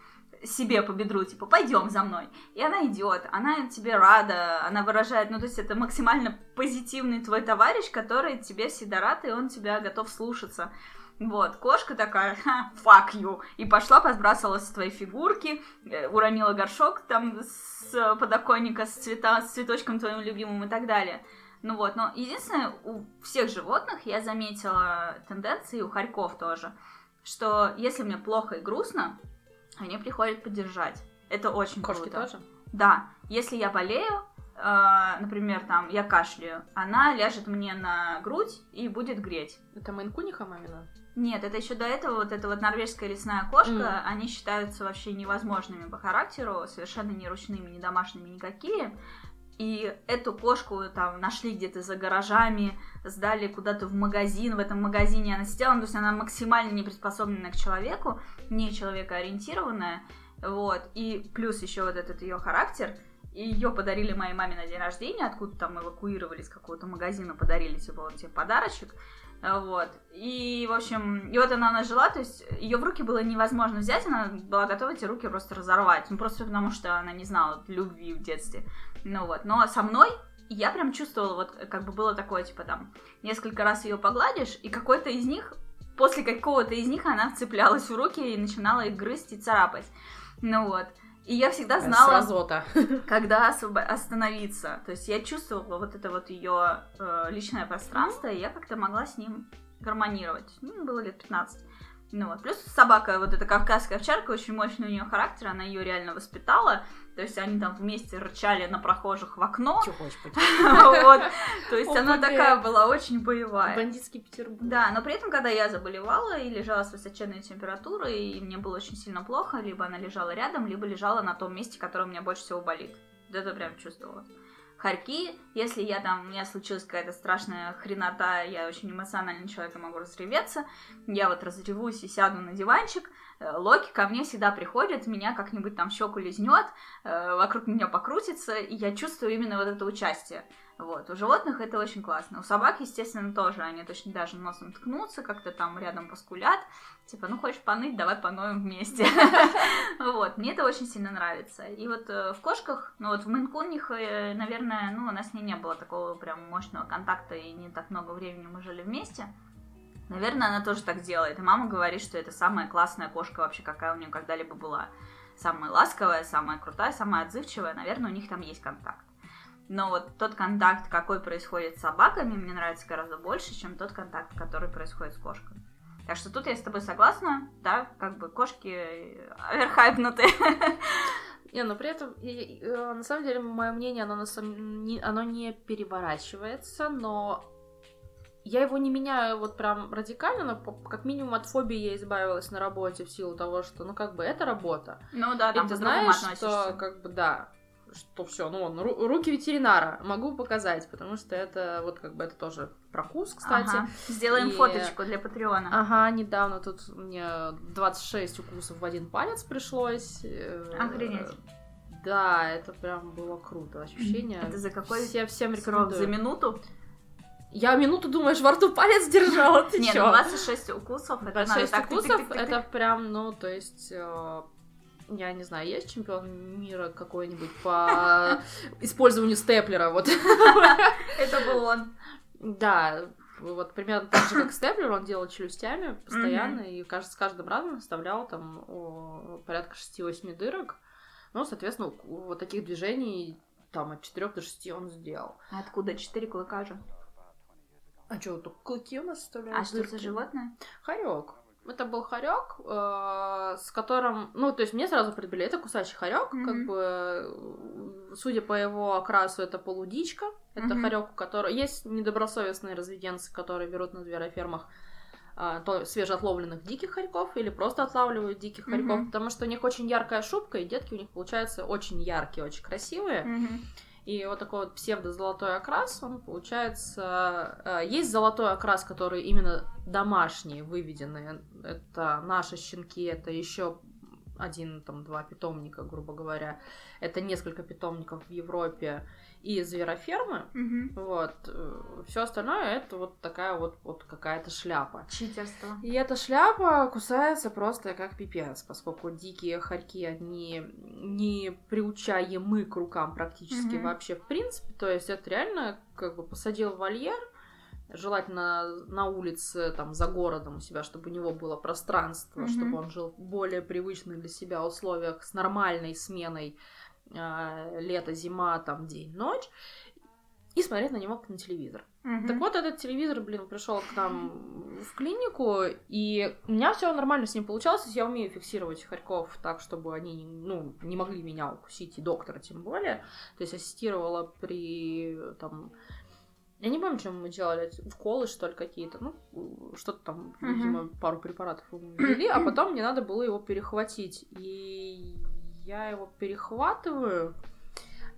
себе по бедру, типа, пойдем за мной. И она идет, она тебе рада, она выражает, ну, то есть это максимально позитивный твой товарищ, который тебе всегда рад, и он тебя готов слушаться. Вот, кошка такая, ха, fuck you, и пошла, подбрасывала с твоей фигурки, э, уронила горшок там с подоконника с, цвета, с цветочком твоим любимым и так далее. Ну вот, но единственное, у всех животных я заметила тенденции, у хорьков тоже, что если мне плохо и грустно, они приходят поддержать. Это очень кошки круто. тоже. Да, если я болею, э, например, там, я кашляю, она ляжет мне на грудь и будет греть. Это мейнкуниха мамина? Нет, это еще до этого, вот эта вот норвежская лесная кошка, Мгм. они считаются вообще невозможными по характеру, совершенно не ручными, не домашними никакие. И эту кошку там нашли где-то за гаражами, сдали куда-то в магазин, в этом магазине она сидела, ну, то есть она максимально не приспособленная к человеку, не человекоориентированная, вот, и плюс еще вот этот ее характер, ее подарили моей маме на день рождения, откуда там эвакуировали из какого-то магазина, подарили, типа, вот тебе подарочек, вот. И, в общем, и вот она, она жила, то есть ее в руки было невозможно взять, она была готова эти руки просто разорвать. Ну, просто потому что она не знала любви в детстве. Ну вот. Но со мной я прям чувствовала, вот как бы было такое, типа там, несколько раз ее погладишь, и какой-то из них, после какого-то из них она вцеплялась в руки и начинала их грызть и царапать. Ну вот. И я всегда знала, С разота. когда остановиться. То есть я чувствовала вот это вот ее личное пространство, и я как-то могла с ним гармонировать. Ну, было лет 15. Ну вот. Плюс собака, вот эта кавказская овчарка, очень мощный у нее характер, она ее реально воспитала. То есть они там вместе рычали на прохожих в окно. Вот. То есть она такая была очень боевая. Бандитский Петербург. Да, но при этом, когда я заболевала и лежала с высоченной температурой, и мне было очень сильно плохо, либо она лежала рядом, либо лежала на том месте, которое у меня больше всего болит. Это прям чувствовала. Хорьки, если я там, у меня случилась какая-то страшная хренота, я очень эмоциональный человек и могу разреветься, я вот разревусь и сяду на диванчик, Локи ко мне всегда приходит, меня как-нибудь там щеку лизнет, э, вокруг меня покрутится, и я чувствую именно вот это участие. Вот. У животных это очень классно. У собак, естественно, тоже. Они точно даже носом ткнутся, как-то там рядом поскулят. Типа, ну хочешь поныть, давай поноем вместе. Вот. Мне это очень сильно нравится. И вот э, в кошках, ну вот в Мейнкунних, э, наверное, ну у нас с ней не было такого прям мощного контакта, и не так много времени мы жили вместе. Наверное, она тоже так делает. И мама говорит, что это самая классная кошка вообще, какая у нее когда-либо была. Самая ласковая, самая крутая, самая отзывчивая. Наверное, у них там есть контакт. Но вот тот контакт, какой происходит с собаками, мне нравится гораздо больше, чем тот контакт, который происходит с кошками. Так что тут я с тобой согласна, да, как бы кошки оверхайпнуты. Не, но при этом, э, на самом деле, мое мнение, оно, оно не переворачивается, но я его не меняю вот прям радикально, но как минимум от фобии я избавилась на работе в силу того, что, ну, как бы, это работа. Ну да, И там ты по-другому знаешь, что, как бы, да, что все, ну, вон, ру- руки ветеринара могу показать, потому что это, вот, как бы, это тоже прокус, кстати. Ага. Сделаем И- фоточку для Патреона. Ага, недавно тут мне 26 укусов в один палец пришлось. э, Охренеть. Да, это прям было круто. Ощущение. Это за какой Все, всем рекомендую. За минуту? Я минуту, думаешь, во рту палец держала? Ты Нет, чё? ну 26 укусов, это надо 26 так укусов, это прям, ну, то есть... э, Я не знаю, есть чемпион мира какой-нибудь по использованию степлера, вот. Это был он. Да, вот примерно так же, как степлер, он делал челюстями постоянно, и кажется, с каждым разом вставлял там о, порядка 6-8 дырок. Ну, соответственно, вот таких движений там от 4 до 6 он сделал. А Откуда? Четыре клыка же. А что, только клыки у нас вставляют? А что за животное? Хорек. Это был хорек, с которым, ну, то есть мне сразу предбили, это кусачий хорек, как Мгм. бы, э, судя по его окрасу, это полудичка, это Мгм. хорек, у которого есть недобросовестные разведенцы, которые берут на зверофермах а, то свежеотловленных диких хорьков или просто отлавливают диких хорьков, потому что у них очень яркая шубка, и детки у них получаются очень яркие, очень красивые. Мгм. И вот такой вот псевдо-золотой окрас, он получается... э, Есть золотой окрас, который именно домашние, выведенные. Это наши щенки, это еще один, там, два питомника, грубо говоря. Это несколько питомников в Европе и зверофермы. Мгм. Вот. Все остальное это вот такая вот, вот какая-то шляпа. Читерство. И эта шляпа кусается просто как пипец, поскольку дикие хорьки, они не приучаемы к рукам практически Мгм. вообще в принципе. То есть это реально как бы посадил в вольер, желательно на улице, там, за городом у себя, чтобы у него было пространство, Мгм. чтобы он жил в более привычных для себя условиях с нормальной сменой а, лето-зима, там, день-ночь, и смотреть на него как на телевизор. Мгм. Так вот, этот телевизор, блин, пришел к нам в клинику, и у меня все нормально с ним получалось. Я умею фиксировать хорьков так, чтобы они ну, не могли меня укусить, и доктора тем более. То есть ассистировала при там. Я не помню, чем мы делали, уколы, что ли, какие-то. Ну, что-то там, Мгм. видимо, пару препаратов мы ввели, а потом мне надо было его перехватить. И я его перехватываю,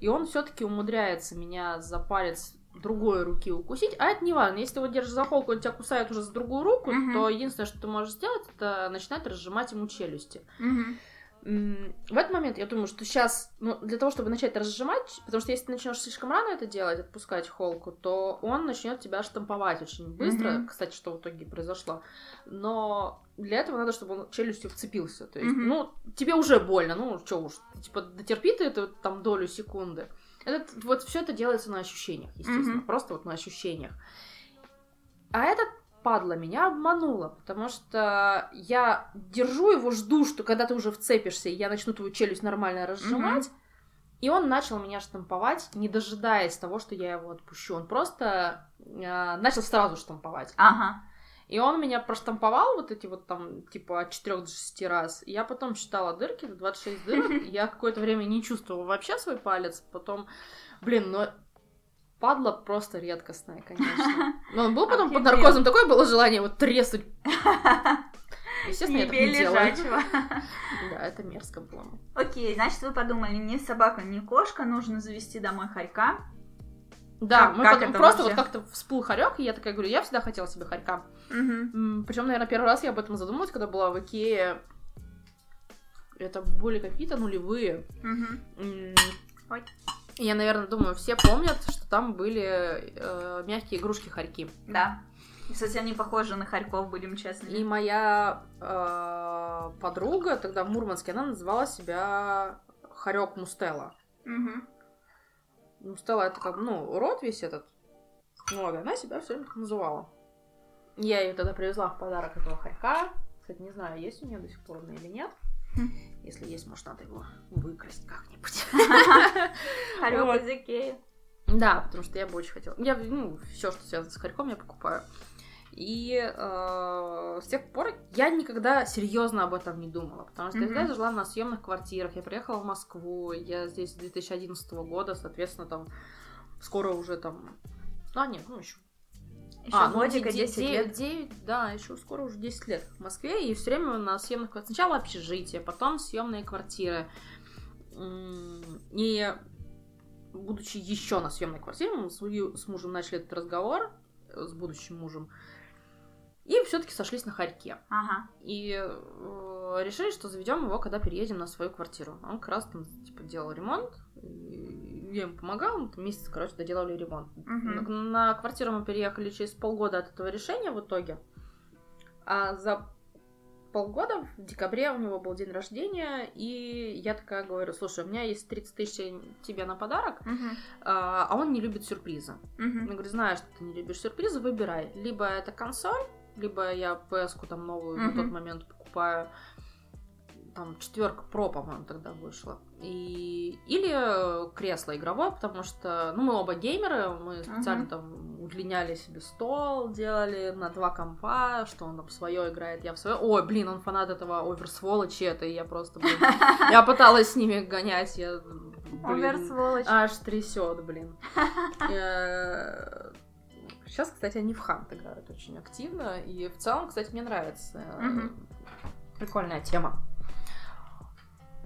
и он все-таки умудряется меня за палец другой руки укусить, а это не важно. Если ты его держишь за холку, он тебя кусает уже за другую руку, Мгм. то единственное, что ты можешь сделать, это начинать разжимать ему челюсти. Мгм. В этот момент я думаю, что сейчас, ну, для того, чтобы начать разжимать, потому что если ты начнешь слишком рано это делать, отпускать холку, то он начнет тебя штамповать очень быстро. Мгм. Кстати, что в итоге произошло. Но для этого надо, чтобы он челюстью вцепился. То есть, Мгм. ну, тебе уже больно, ну, что уж, типа, дотерпи ты эту там долю секунды. Это, вот все это делается на ощущениях, естественно, Мгм. просто вот на ощущениях. А этот падла меня обманула, потому что я держу его, жду, что когда ты уже вцепишься, я начну твою челюсть нормально разжимать, и он начал меня штамповать, не дожидаясь того, что я его отпущу. Он просто э, начал сразу штамповать. Ага. И он меня проштамповал вот эти вот там, типа, от 4 до 6 раз. И я потом считала дырки, 26 дырок. Я какое-то время не чувствовала вообще свой палец. Потом, блин, ну падла просто редкостная, конечно. Но он был потом под наркозом, такое было желание вот треснуть. Естественно, я так не делала. Да, это мерзко было. Окей, значит, вы подумали, ни собака, ни кошка, нужно завести домой хорька. Да, как, мы как потом просто вообще? вот как-то всплыл хорек, и я такая говорю, я всегда хотела себе хорька. Угу. Причем, наверное, первый раз я об этом задумалась, когда была в Икее. Это были какие-то нулевые. Угу. Я, наверное, думаю, все помнят, что там были э, мягкие игрушки хорьки. Да. Кстати, они похожи на хорьков, будем честны. И моя э, подруга тогда в Мурманске, она называла себя хорек Мустела. Угу. Мустела это как, ну, рот весь этот. Ну, она себя все время так называла. Я ее тогда привезла в подарок этого хорька. Кстати, не знаю, есть у нее до сих пор или нет. Если есть, может, надо его выкрасть как-нибудь. Хорек из Икеи. Да, потому что я бы очень хотела. Я, ну, все, что связано с хорьком, я покупаю. И э, с тех пор я никогда серьезно об этом не думала, потому что mm-hmm. я жила на съемных квартирах, я приехала в Москву, я здесь с 2011 года, соответственно, там скоро уже там... А, нет, ну еще еще а, годика, ну, 10 9, лет. 9, да, еще скоро уже 10 лет в Москве. И все время на съемных квартирах. Сначала общежитие, потом съемные квартиры. И будучи еще на съемной квартире, мы с мужем начали этот разговор, с будущим мужем. И все-таки сошлись на Харьке. Ага. И э, решили, что заведем его, когда переедем на свою квартиру. Он как раз там, типа, делал ремонт. Я ему помогала, мы там месяц, короче, доделали ремонт. Угу. На, на квартиру мы переехали через полгода от этого решения в итоге. А за полгода, в декабре у него был день рождения, и я такая говорю, слушай, у меня есть 30 тысяч тебе на подарок, uh-huh. а, он не любит сюрпризы. Uh-huh. Я говорю, знаешь, что ты не любишь сюрпризы, выбирай. Либо это консоль, либо я PS-ку там новую mm-hmm. на тот момент покупаю. Там четверка Pro, по-моему, тогда вышла. И... Или кресло игровое, потому что, ну, мы оба геймеры, мы специально uh-huh. там удлиняли себе стол, делали на два компа, что он там свое играет, я в свое. Ой, блин, он фанат этого оверсволочи, это и я просто, блин, я пыталась с ними гонять, я, блин, аж трясет, блин. Сейчас, кстати, они в Хант играют очень активно. И в целом, кстати, мне нравится. Mm-hmm. Прикольная тема.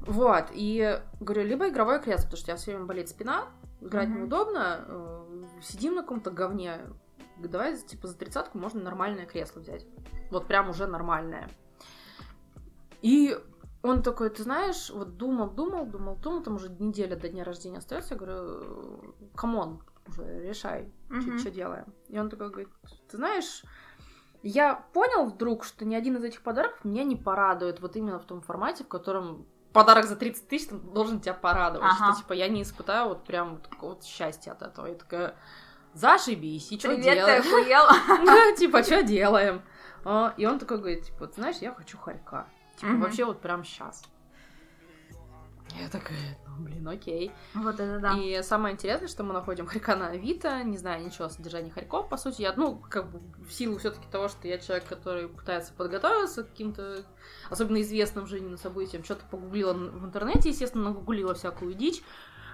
Вот, и говорю, либо игровое кресло, потому что я все время болит спина, играть mm-hmm. неудобно, э, сидим на каком-то говне. Давай, типа, за тридцатку можно нормальное кресло взять. Вот прям уже нормальное. И он такой, ты знаешь, вот думал, думал, думал, думал, там уже неделя до дня рождения остается. Я говорю, come on, уже решай, mm-hmm. что делаем. И он такой говорит, ты знаешь, я понял вдруг, что ни один из этих подарков меня не порадует вот именно в том формате, в котором подарок за 30 тысяч должен тебя порадовать. Ага. Что, типа, я не испытаю вот прям вот такого вот счастья от этого. Я такая, зашибись, и что делаем? Типа, что делаем? А, и он такой говорит, типа, знаешь, я хочу хорька. Типа, вообще вот прям сейчас. Я такая, ну, блин, окей. Вот это да. И самое интересное, что мы находим хорька на Авито, не знаю ничего о содержании хорьков, по сути. Я, ну, как бы в силу все таки того, что я человек, который пытается подготовиться к каким-то особенно известным жизненным событиям, что-то погуглила в интернете, естественно, нагуглила всякую дичь.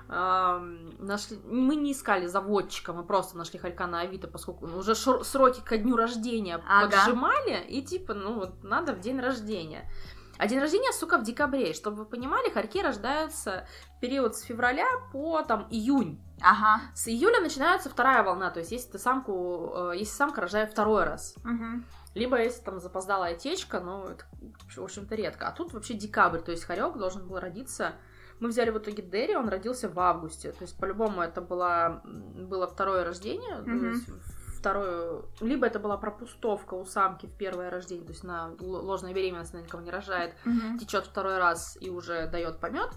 нашли... Мы не искали заводчика, мы просто нашли хорька на Авито, поскольку уже шор... сроки ко дню рождения ага. поджимали, и типа, ну вот надо в день рождения. А день рождения, сука, в декабре. Чтобы вы понимали, хорьки рождаются в период с февраля по там июнь. Ага. С июля начинается вторая волна. То есть, если ты самку, э, если самка рожает второй раз. Угу. Либо если там запоздалая течка, ну, это, в общем-то, редко. А тут вообще декабрь, то есть хорек должен был родиться. Мы взяли в итоге Дерри, он родился в августе. То есть, по-любому, это было, было второе рождение. Mm-hmm. Вторую, либо это была пропустовка у самки в первое рождение, то есть на ложная беременность, она никого не рожает, угу. течет второй раз и уже дает помет.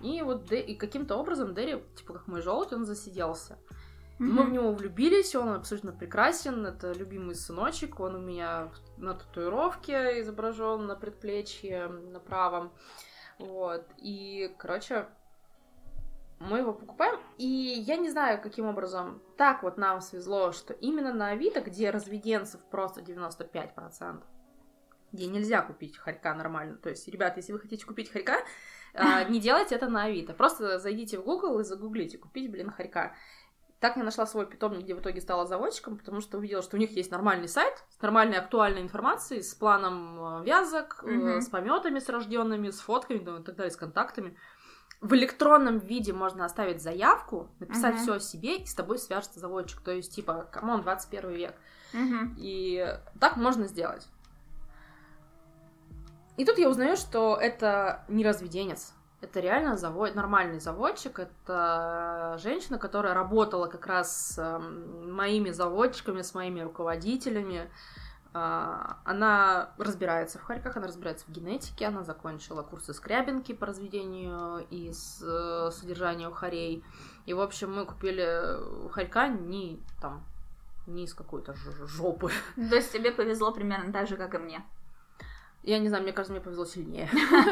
И вот и каким-то образом Дерри, типа как мой желудь, он засиделся. Mm-hmm. Мы в него влюбились, он абсолютно прекрасен, это любимый сыночек, он у меня на татуировке изображен на предплечье, на правом. Вот. И, короче, мы его покупаем, и я не знаю, каким образом так вот нам свезло, что именно на Авито, где разведенцев просто 95%, где нельзя купить хорька нормально. То есть, ребят, если вы хотите купить хорька, а, не делайте это на Авито. Просто зайдите в Google и загуглите купить, блин, хорька. Так я нашла свой питомник, где в итоге стала заводчиком, потому что увидела, что у них есть нормальный сайт с нормальной актуальной информацией, с планом э, вязок, mm-hmm. с пометами с рожденными, с фотками и так далее, с контактами. В электронном виде можно оставить заявку, написать mm-hmm. все о себе, и с тобой свяжется заводчик. То есть, типа, come on, 21 век. Mm-hmm. И так можно сделать. И тут я узнаю, что это не разведенец. Это реально завод, нормальный заводчик. Это женщина, которая работала как раз с эм, моими заводчиками, с моими руководителями. А, она разбирается в хорьках, она разбирается в генетике, она закончила курсы скрябинки по разведению и э, содержанию хорей. И, в общем, мы купили хорька не там не из какой-то жопы. То есть тебе повезло примерно так же, как и мне. Я не знаю, мне кажется, мне повезло сильнее.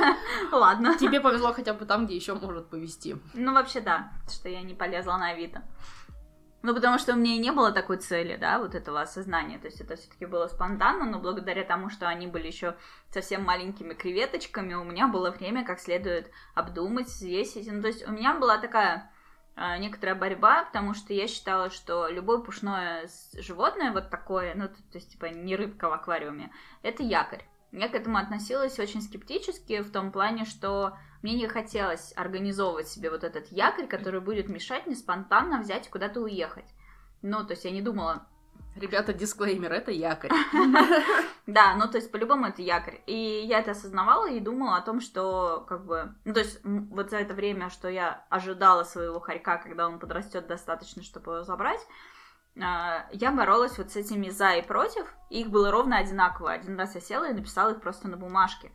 Ладно. Тебе повезло хотя бы там, где еще может повезти. Ну, вообще, да, что я не полезла на Авито. Ну, потому что у меня и не было такой цели, да, вот этого осознания. То есть это все-таки было спонтанно, но благодаря тому, что они были еще совсем маленькими креветочками, у меня было время как следует обдумать, взвесить. Ну, то есть у меня была такая э, некоторая борьба, потому что я считала, что любое пушное животное вот такое, ну, то, то есть, типа, не рыбка в аквариуме, это якорь. Я к этому относилась очень скептически в том плане, что мне не хотелось организовывать себе вот этот якорь, который будет мешать мне спонтанно взять и куда-то уехать. Ну, то есть я не думала... Ребята, дисклеймер, это якорь. Да, ну то есть по-любому это якорь. И я это осознавала и думала о том, что как бы... Ну то есть вот за это время, что я ожидала своего хорька, когда он подрастет достаточно, чтобы его забрать, а, я боролась вот с этими за и против, и их было ровно одинаково. Один раз я села и написала их просто на бумажке.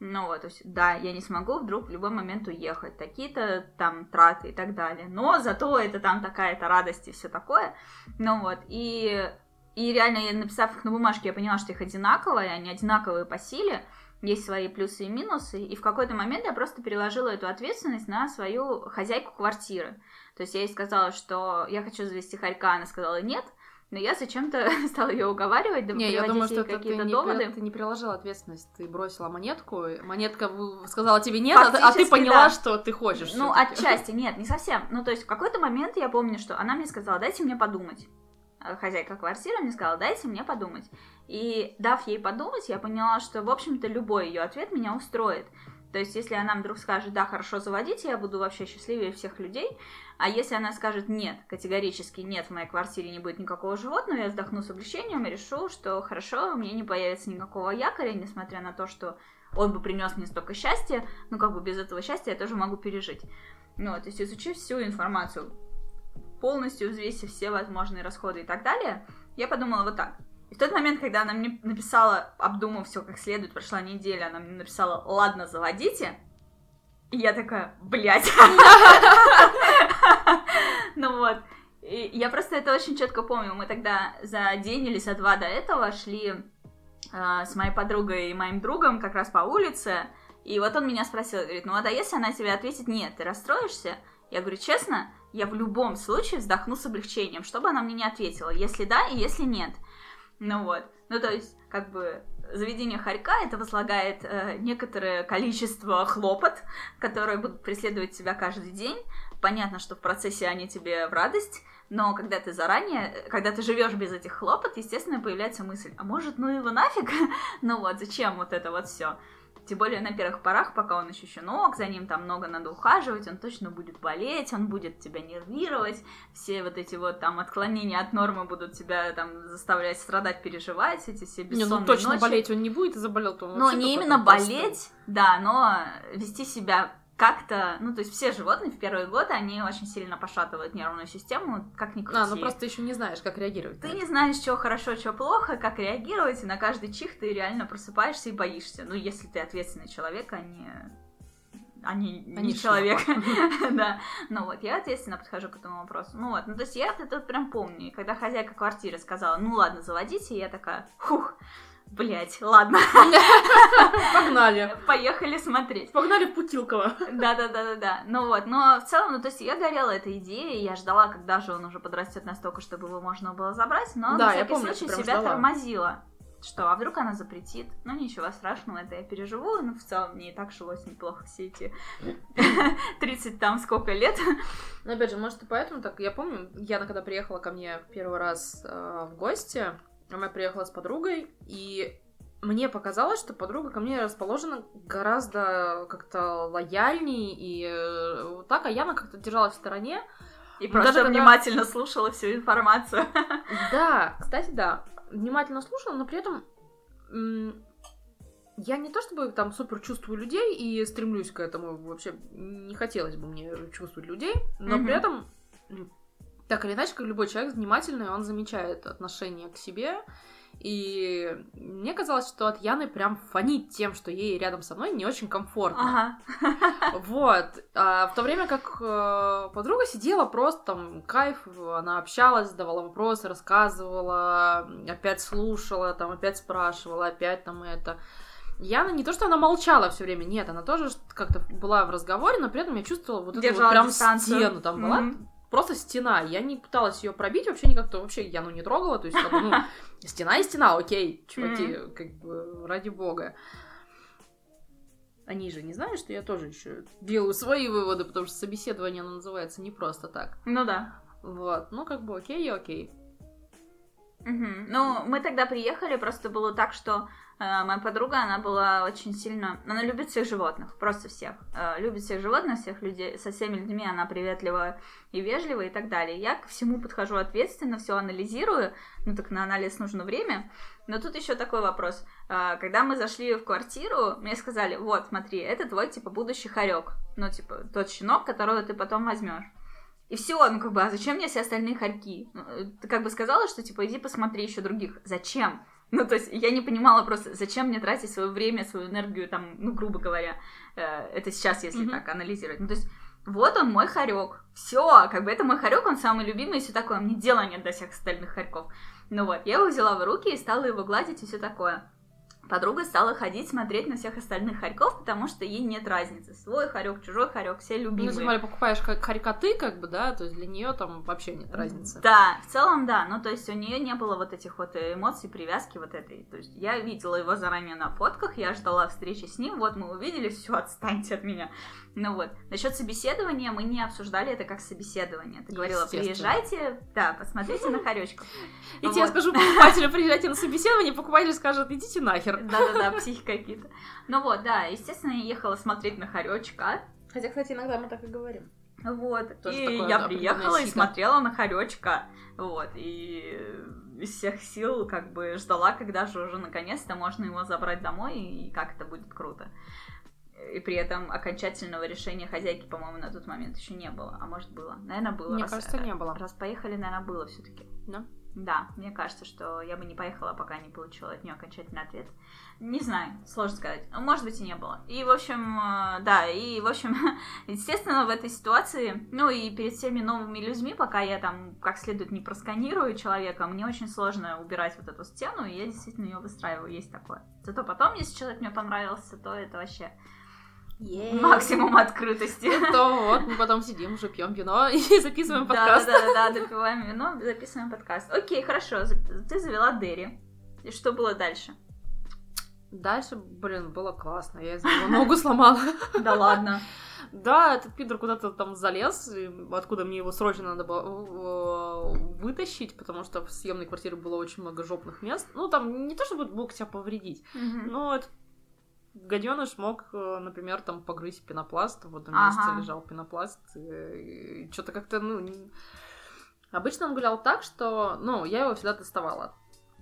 Ну вот, то есть, да, я не смогу вдруг в любой момент уехать, такие-то там траты и так далее. Но зато это там такая-то радость и все такое. Ну вот, и, и реально, я написав их на бумажке, я поняла, что их одинаковые, они одинаковые по силе, есть свои плюсы и минусы, и в какой-то момент я просто переложила эту ответственность на свою хозяйку квартиры. То есть я ей сказала, что я хочу завести хорька, она сказала нет, но я зачем-то стала ее уговаривать, да не, я думаю, что какие-то ты доводы. Не, ты не приложила ответственность, ты бросила монетку, монетка сказала тебе нет, а, а ты поняла, да. что ты хочешь. Ну, отчасти, нет, не совсем. Ну, то есть в какой-то момент я помню, что она мне сказала, дайте мне подумать. Э, хозяйка квартиры мне сказала, дайте мне подумать. И дав ей подумать, я поняла, что, в общем-то, любой ее ответ меня устроит. То есть, если она вдруг скажет, да, хорошо, заводите, я буду вообще счастливее всех людей, а если она скажет нет, категорически нет, в моей квартире не будет никакого животного, я вздохну с облегчением и решу, что хорошо, у меня не появится никакого якоря, несмотря на то, что он бы принес мне столько счастья, ну как бы без этого счастья я тоже могу пережить. Ну то есть изучив всю информацию, полностью взвесив все возможные расходы и так далее, я подумала вот так. И в тот момент, когда она мне написала, обдумав все как следует, прошла неделя, она мне написала, ладно, заводите, и я такая, блядь. Ну вот. И я просто это очень четко помню. Мы тогда за день или за два до этого шли э, с моей подругой и моим другом как раз по улице. И вот он меня спросил, говорит, ну а да если она тебе ответит нет, ты расстроишься? Я говорю, честно, я в любом случае вздохну с облегчением, чтобы она мне не ответила, если да и если нет. Ну вот. Ну то есть, как бы, заведение хорька это возлагает э, некоторое количество хлопот, которые будут преследовать тебя каждый день. Понятно, что в процессе они тебе в радость, но когда ты заранее, когда ты живешь без этих хлопот, естественно, появляется мысль, а может, ну его нафиг? ну вот, зачем вот это вот все? Тем более на первых порах, пока он еще щенок, за ним там много надо ухаживать, он точно будет болеть, он будет тебя нервировать, все вот эти вот там отклонения от нормы будут тебя там заставлять страдать, переживать, эти все бессонные Не, ну точно ночи. болеть он не будет, и заболел, то он Ну, не именно болеть, да, но вести себя как-то, ну, то есть все животные в первые годы, они очень сильно пошатывают нервную систему, как ни крути. А, ну просто еще не знаешь, как реагировать. Ты не знаешь, что хорошо, что плохо, как реагировать, и на каждый чих ты реально просыпаешься и боишься. Ну, если ты ответственный человек, а не а не, а не человек. да. Ну вот, я ответственно подхожу к этому вопросу. Ну вот, ну то есть я это прям помню. И когда хозяйка квартиры сказала, ну ладно, заводите, я такая, хух, Блять, ладно. Погнали. Поехали смотреть. Погнали в Путилково. Да, да, да, да, да. Ну вот, но в целом, ну то есть я горела этой идеей, я ждала, когда же он уже подрастет настолько, чтобы его можно было забрать, но Да, на всякий помню, случай себя ждала. тормозила. Что, а вдруг она запретит? Ну ничего страшного, это я переживу. Ну в целом мне и так жилось неплохо все эти 30 там сколько лет. Но опять же, может, и поэтому так. Я помню, Яна, когда приехала ко мне первый раз э, в гости, она приехала с подругой, и мне показалось, что подруга ко мне расположена гораздо как-то лояльней, и э, вот так, а Яна как-то держалась в стороне. И просто даже когда- внимательно слушала всю информацию. Да, кстати, да. Внимательно слушала, но при этом я не то чтобы там супер чувствую людей и стремлюсь к этому. Вообще не хотелось бы мне чувствовать людей, но при этом так или иначе, как любой человек внимательный, он замечает отношение к себе. И мне казалось, что от Яны прям фонит тем, что ей рядом со мной не очень комфортно. Ага. Вот. А в то время как э, подруга сидела просто там, кайф, она общалась, задавала вопросы, рассказывала, опять слушала, там, опять спрашивала, опять там это. Яна не то, что она молчала все время, нет, она тоже как-то была в разговоре, но при этом я чувствовала вот эту вот Держала прям дистанцию. стену, там была Мгм. Просто стена. Я не пыталась ее пробить вообще никак-то, вообще Яну не трогала, то есть как бы, ну, стена и стена, окей, чуваки, как бы ради бога. Они же не знают, что я тоже еще делаю свои выводы, потому что собеседование оно называется не просто так. Ну да. Вот, ну как бы окей окей. Мгм. Ну, мы тогда приехали, просто было так, что э, моя подруга, она была очень сильно... Она любит всех животных, просто всех. Э, любит всех животных, всех людей, со всеми людьми она приветлива и вежлива и так далее. Я ко всему подхожу ответственно, все анализирую, ну так на анализ нужно время. Но тут еще такой вопрос. Э, когда мы зашли в квартиру, мне сказали, вот, смотри, это твой, типа, будущий хорек. Ну, типа, тот щенок, которого ты потом возьмешь. И все, ну как бы, а зачем мне все остальные хорьки? Ну, э, Ты как бы сказала, что типа иди посмотри еще других. Зачем? Ну, то есть я не понимала просто, зачем мне тратить свое время, свою энергию, там, ну, грубо говоря, э, это сейчас, если Мгм. так анализировать. Ну, то есть вот он мой хорек. Все, как бы это мой хорек, он самый любимый и все такое. Мне дела нет до всех остальных хорьков. Ну вот, я его взяла в руки и стала его гладить и все такое. Подруга стала ходить, смотреть на всех остальных хорьков, потому что ей нет разницы. Свой хорек, чужой хорек, все Ну, любимые. тем более покупаешь хорька ты, как бы, да, то есть для нее там вообще нет разницы. Да, в целом да. Ну, то есть у нее не было вот этих вот эмоций, привязки вот этой. То есть я видела его заранее на фотках, я ждала встречи с ним, вот мы увиделись, все, отстаньте от меня. Ну вот. Насчет собеседования мы не обсуждали это как собеседование. Ты говорила, приезжайте, да, посмотрите на хоречку. И тебе скажу покупателю, приезжайте на собеседование, покупатель скажет, идите нахер. Да-да-да, психи какие-то. Ну вот, да, естественно, я ехала смотреть на хоречка. Хотя, кстати, иногда мы так и говорим. Вот. Тоже и такое я приехала и смотрела на хоречка. Вот. И из всех сил как бы ждала, когда же уже наконец-то можно его забрать домой, и как это будет круто. И при этом окончательного решения хозяйки, по-моему, на тот момент еще не было. А может было? Наверное, было. Мне раз- кажется, не было. Раз поехали, наверное, было все-таки. Да? Да, мне кажется, что я бы не поехала, пока не получила от нее окончательный ответ. Не знаю, сложно сказать. Может быть, и не было. И, в общем, э, да, и, в общем, естественно, в этой ситуации, ну и перед всеми новыми людьми, пока я там как следует не просканирую человека, мне очень сложно убирать вот эту стену, и я действительно ее выстраиваю, есть такое. Зато потом, если человек мне понравился, то это вообще максимум открытости. То вот, мы потом сидим, уже пьем вино и записываем Да, подкаст. да, да, да, допиваем вино, записываем подкаст. Окей, хорошо, ты завела Дерри. И что было дальше? Дальше, блин, было классно. Я из него ногу сломала. Да ладно. Да, этот пидор куда-то там залез, откуда мне его срочно надо было э, вытащить, потому что в съемной квартире было очень много жопных мест. Ну, там не то, чтобы мог себя повредить, но этот гаденыш мог, э, например, там погрызть пенопласт, в этом месте Ага. лежал пенопласт, э, и что-то как-то, ну... не- Обычно он гулял так, что, ну, я его всегда доставала.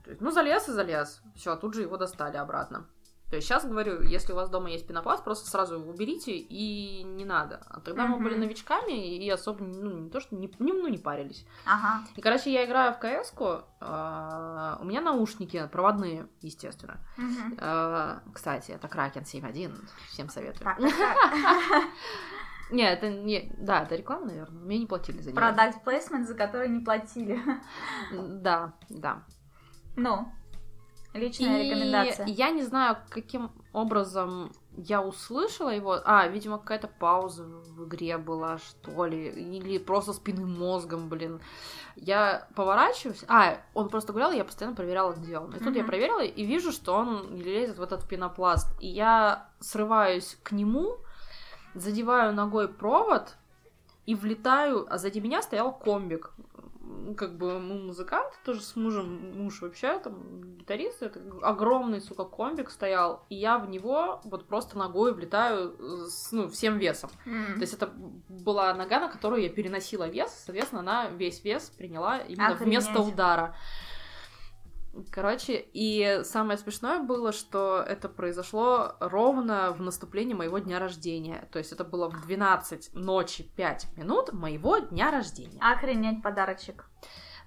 То есть, ну, залез и залез. Все, тут же его достали обратно. То есть сейчас говорю, если у вас дома есть пенопласт, просто сразу его уберите и не надо. А тогда мы Мгм. были новичками и особо, ну, не то, что не, не- ну, не парились. Ага. И, короче, я играю в кс у меня наушники проводные, естественно. А, кстати, это Кракен 7.1, всем советую. Не, это не... Да, это реклама, наверное, мне не платили за нее. Продакт плейсмент, за который не платили. Да, да. Ну, Личная И рекомендация. я не знаю, каким образом я услышала его. А, видимо, какая-то пауза в игре была, что ли. Или просто спинным мозгом, блин. Я поворачиваюсь. А, он просто гулял, я постоянно проверяла, где он. И тут я Мгм. проверила и вижу, что он лезет в этот пенопласт. И я срываюсь к нему, задеваю ногой провод и влетаю, а сзади меня стоял комбик. Как бы мы музыкант, тоже с мужем, муж вообще там гитарист, это огромный, сука, комбик стоял, и я в него вот просто ногой влетаю с, ну, всем весом. М. То есть это была нога, на которую я переносила вес, соответственно, она весь вес приняла именно Охренеть. вместо удара. Короче, и самое смешное было, что это произошло ровно в наступлении моего дня рождения. То есть это было в 12 ночи 5 минут моего дня рождения. Охренеть подарочек.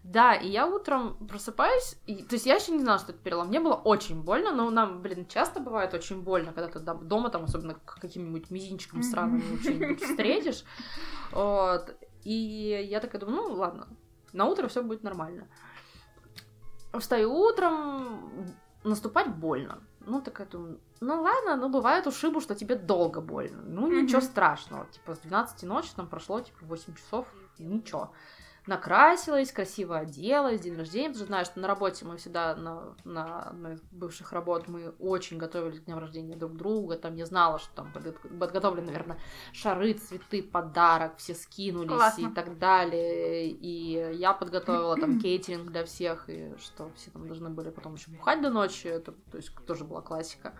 Да, и я утром просыпаюсь, и, то есть я еще не знала, что это перелом. Мне было очень больно, но нам, блин, часто бывает очень больно, когда ты дом- дома, там, особенно каким-нибудь мизинчиком Мгм. странным что-нибудь встретишь. Вот. И я такая думаю, ну ладно, на утро все будет нормально. Встаю утром, наступать больно. Ну, такая думаю, ну ладно, ну бывает ушибу, что тебе долго больно. Ну, ничего Мгм. страшного. Типа с 12 ночи там прошло, типа, 8 часов, ничего накрасилась, красиво оделась, день рождения, потому что знаю, что на работе мы всегда на, на одной из бывших работ мы очень готовились к дням рождения друг друга, там я знала, что там подго- подготовлены, наверное, шары, цветы, подарок, все скинулись Классно. и так далее, и я подготовила там кейтеринг для всех, и что все там должны были потом еще бухать до ночи, это, то есть тоже была классика.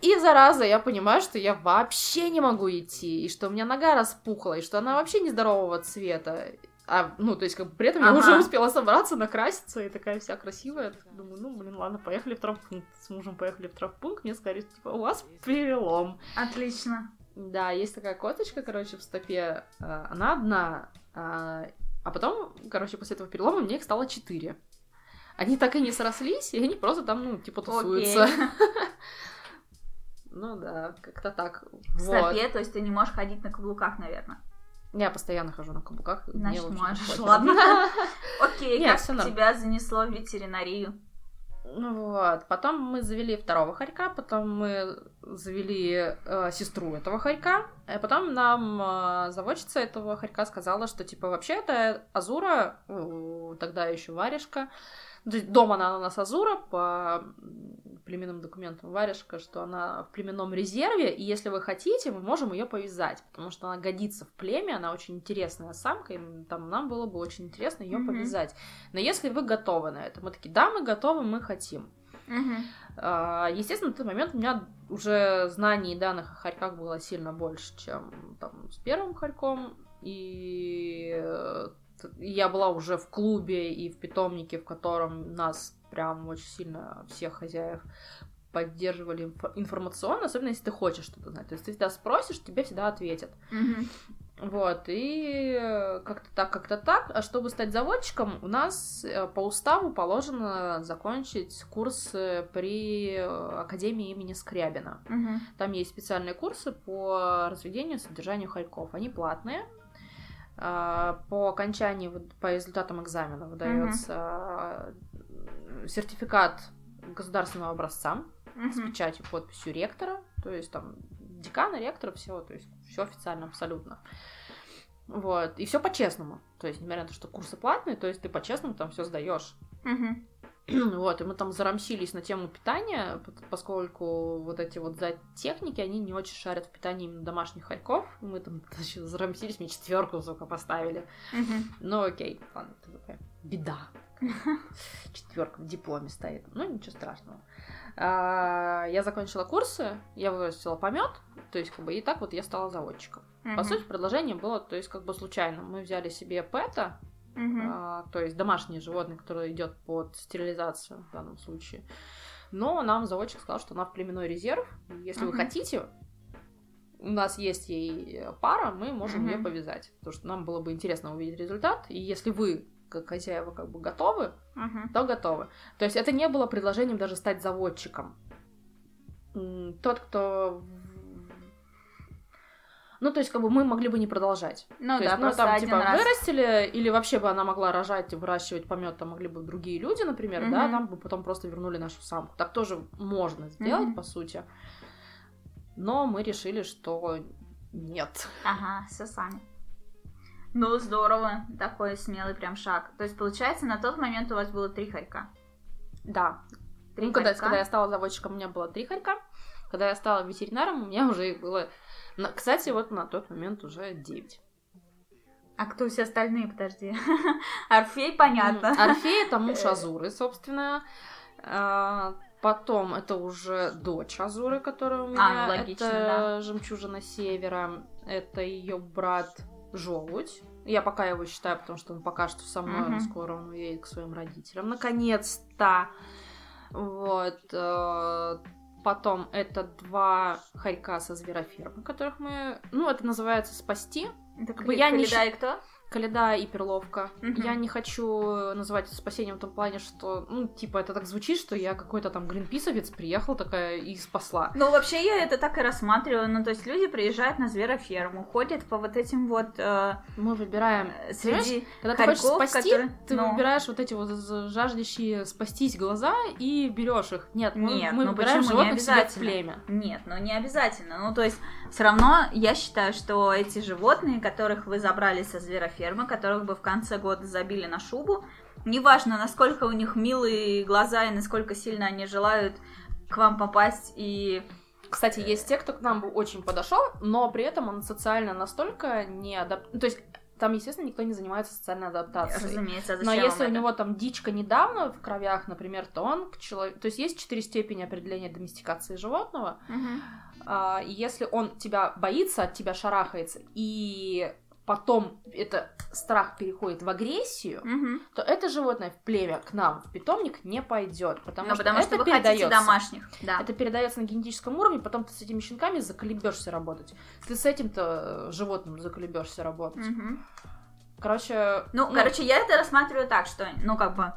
И зараза, я понимаю, что я вообще не могу идти, и что у меня нога распухла, и что она вообще нездорового цвета. А, ну, то есть, как бы при этом я Ага. уже успела собраться, накраситься, и такая вся красивая. Думаю, ну, блин, ладно, поехали в травмпункт. С мужем поехали в травмпункт, мне сказали, что, типа, у вас перелом. Отлично. Да, есть такая коточка, короче, в стопе. а, Она одна. А а потом, короче, после этого перелома мне их стало четыре. Они так и не срослись, и они просто там, ну, типа, тусуются. Окей. Ну да, как-то так. В Вот. стопе, то есть ты не можешь ходить на каблуках, наверное. Я постоянно хожу на каблуках. Значит, можешь, ладно. Окей, как тебя занесло в ветеринарию? Ну Вот. Потом мы завели второго хорька, потом мы завели э, сестру этого хорька, а потом нам э, заводчица этого хорька сказала, что типа вообще это Азура, э, тогда еще варежка. Дома она у нас Азура по племенным документам варежка, что она в племенном резерве, и если вы хотите, мы можем ее повязать, потому что она годится в племя, она очень интересная самка, и там нам было бы очень интересно ее Мгм. повязать. Но если вы готовы на это, мы такие, да, мы готовы, мы хотим. А, Естественно, в тот момент у меня уже знаний и данных о хорьках было сильно больше, чем там с первым хорьком. И я была уже в клубе и в питомнике, в котором нас прям очень сильно всех хозяев поддерживали инфо- информационно, особенно если ты хочешь что-то знать. То есть ты всегда спросишь, тебе всегда ответят. Мгм. Вот, и э, как-то так, как-то так. А чтобы стать заводчиком, у нас э, по уставу положено закончить курсы при э, Академии имени Скрябина. Мгм. Там есть специальные курсы по разведению и содержанию хорьков. Они платные. А, По окончании, по результатам экзамена выдается э, сертификат государственного образца с Мгм. печатью, подписью ректора, то есть там декана, ректора, всего, то есть все официально абсолютно. Вот, и все по-честному. То есть, несмотря на то, что курсы платные, то есть ты по-честному там все сдаешь. Мгм. Вот, и мы там зарамсились на тему питания, поскольку вот эти вот техники, они не очень шарят в питании именно домашних хорьков. Мы там значит, зарамсились, мне четверку, сука, поставили. Ну окей, ладно, это такая беда. Четверка в дипломе стоит. Ну, ничего страшного. А, Я закончила курсы, я вырастила помет, то есть, как бы, и так вот я стала заводчиком. По сути, предложение было, то есть, как бы случайно. Мы взяли себе пэта, Мгм. а, то есть домашнее животное, которое идет под стерилизацию в данном случае. Но нам заводчик сказал, что она в племенной резерв. Если вы Мгм. хотите, у нас есть ей пара, мы можем Мгм. ее повязать. Потому что нам было бы интересно увидеть результат. И если вы, как хозяева, как бы готовы, Мгм. то готовы. То есть это не было предложением даже стать заводчиком. Тот, кто... Ну, то есть, как бы мы могли бы не продолжать. Ну то да, есть, ну, там, типа, раз. вырастили, или вообще бы она могла рожать и выращивать помет, там могли бы другие люди, например, да, Мгм. там бы потом просто вернули нашу самку. Так тоже можно сделать, Мгм. по сути. Но мы решили, что нет. Ага, все сами. Ну, здорово. Такой смелый прям шаг. То есть, получается, на тот момент у вас было три хорька. Да. Три Ну, когда, хорька. когда я стала заводчиком, у меня было три хорька. Когда я стала ветеринаром, у меня уже их было... на- Кстати, вот на тот момент уже девять. А кто все остальные, подожди. Орфей, понятно. Орфей это муж Азуры, собственно. А, Потом это уже дочь Азуры, которая у меня. ну, логично, это жемчужина севера. Это ее брат Желудь. Я пока его считаю, потому что он пока что со мной, Мгм. но скоро он уедет к своим родителям. Наконец-то. Вот. Потом это два хорька со зверофермы, которых мы... Ну, это называется «спасти». Это Как бы я не и кто? Коляда и перловка. Мгм. Я не хочу называть это спасением в том плане, что, ну, типа, это так звучит, что я какой-то там гринписовец приехал такая и спасла. Ну, вообще, я это так и рассматриваю. Ну, то есть, люди приезжают на звероферму, ходят по вот этим вот э, Мы выбираем... э, среди... Когда ты хочешь спасти, которые- ты ну. выбираешь вот эти вот жаждущие спастись глаза и берешь их. Нет, мы, Нет, мы ну выбираем почему? Не животных себе в обязательно. племя. Нет, ну не обязательно. Ну, то есть, все равно я считаю, что эти животные, которых вы забрали со зверофермы, которых бы в конце года забили на шубу, неважно, насколько у них милые глаза и насколько сильно они желают к вам попасть и... Кстати, есть те, кто к нам бы очень подошел, но при этом он социально настолько не адап... То есть там, естественно, никто не занимается социальной адаптацией. Разумеется, а Но если у это? него там дичка недавно в кровях, например, то он к человеку... То есть есть четыре степени определения доместикации животного. Мгм. А, если он тебя боится, от тебя шарахается, и потом это страх переходит в агрессию, Мгм. то это животное в племя к нам в питомник не пойдет, потому Ну, что потому это что хотите передается. домашних. Да. Это передается на генетическом уровне, потом ты с этими щенками заколебешься работать. Ты с этим-то э, животным заколебешься работать. Мгм. Короче, Ну, короче, я это рассматриваю так, что, ну, как бы,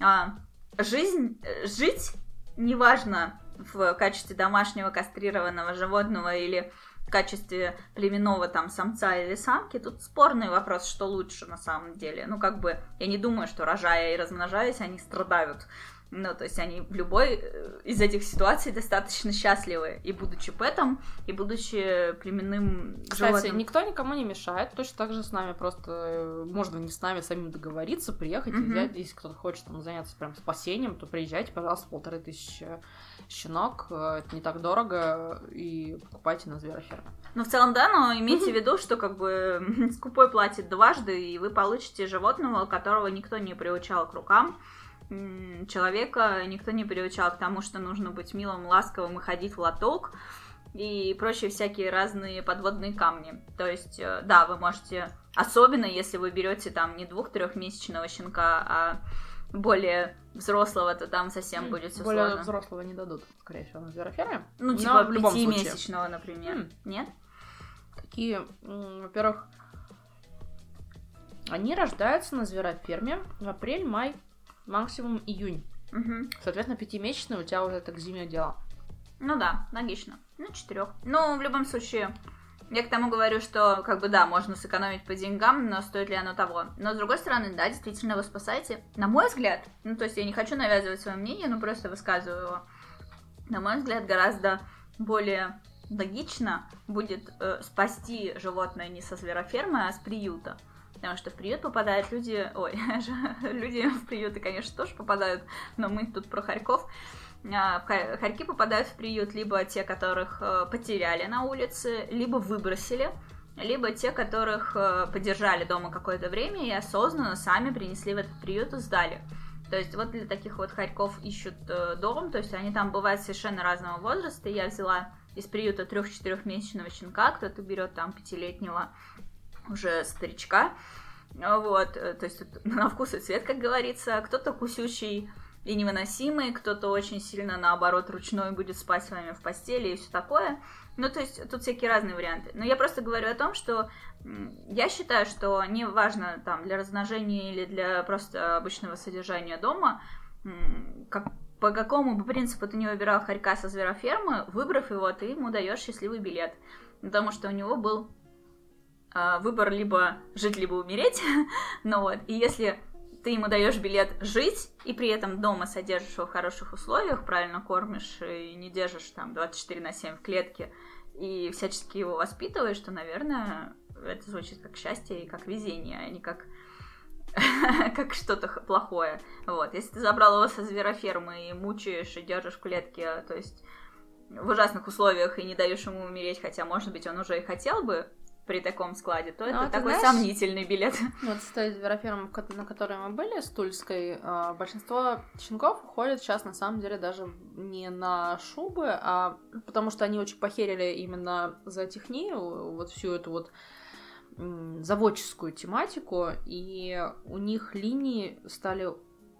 а, жизнь, э, жить, неважно, в качестве домашнего кастрированного животного или качестве племенного там самца или самки, тут спорный вопрос, что лучше на самом деле. Ну, как бы, я не думаю, что рожая и размножаясь, они страдают. Ну, то есть они в любой э, из этих ситуаций достаточно счастливы. И будучи пэтом, и будучи племенным Кстати, животным. никто никому не мешает. Точно так же с нами просто э, можно не с нами самим договориться, приехать и Мгм. взять. Если кто-то хочет там, заняться прям спасением, то приезжайте, пожалуйста, полторы тысячи щенок. э, Это не так дорого. И покупайте на звероферме. Ну, в целом, да, но имейте в виду, что как бы скупой платит дважды, и вы получите животного, которого никто не приучал к рукам. Человека никто не приучал к тому, что нужно быть милым, ласковым и ходить в лоток. И прочие всякие разные подводные камни. То есть, э, да, вы можете, особенно если вы берете там не двух-трехмесячного щенка, а более взрослого, то там совсем будет все Более сложно. взрослого не дадут, скорее всего, на звероферме. Ну, типа пятимесячного, например. М. Нет? Какие, м, во-первых, они рождаются на звероферме в апрель, май, максимум июнь. Мгм. Соответственно, пятимесячный у тебя уже это к зиме дело. Ну да, логично. Ну, четырех. Ну, в любом случае, я к тому говорю, что, как бы, да, можно сэкономить по деньгам, но стоит ли оно того? Но, с другой стороны, да, действительно, вы спасаете. На мой взгляд, ну, то есть я не хочу навязывать свое мнение, но просто высказываю его. На мой взгляд, гораздо более логично будет э, спасти животное не со зверофермы, а с приюта. Потому что в приют попадают люди... Ой, люди в приюты, конечно, тоже попадают, но мы тут про хорьков. А, в хо- Хорьки попадают в приют либо те, которых э, потеряли на улице, либо выбросили, либо те, которых э, подержали дома какое-то время и осознанно сами принесли в этот приют и сдали. То есть вот для таких вот хорьков ищут э, дом, то есть они там бывают совершенно разного возраста. Я взяла из приюта трех-четырехмесячного щенка, кто-то берет там пятилетнего уже старичка. Вот, то есть на вкус и цвет, как говорится. Кто-то кусючий и невыносимый, кто-то очень сильно, наоборот, ручной будет спать с вами в постели и все такое. Ну, то есть тут всякие разные варианты. Но я просто говорю о том, что я считаю, что не важно там для размножения или для просто обычного содержания дома, как, по какому бы принципу ты не выбирал хорька со зверофермы, выбрав его, ты ему даешь счастливый билет. Потому что у него был э, выбор либо жить, либо умереть. ну вот, и если ты ему даешь билет жить, и при этом дома содержишь его в хороших условиях, правильно кормишь и не держишь там 24 на 7 в клетке, и всячески его воспитываешь, то, наверное, это звучит как счастье и как везение, а не как как что-то плохое. Вот. Если ты забрал его со зверофермы и мучаешь, и держишь в клетке, то есть в ужасных условиях и не даешь ему умереть, хотя, может быть, он уже и хотел бы при таком складе, то ну, это такой знаешь, сомнительный билет. Вот с той зверофермой, на которой мы были, с Тульской, а, большинство щенков уходят сейчас, на самом деле, даже не на шубы, а потому что они очень похерили именно за технию, вот всю эту вот заводческую тематику, и у них линии стали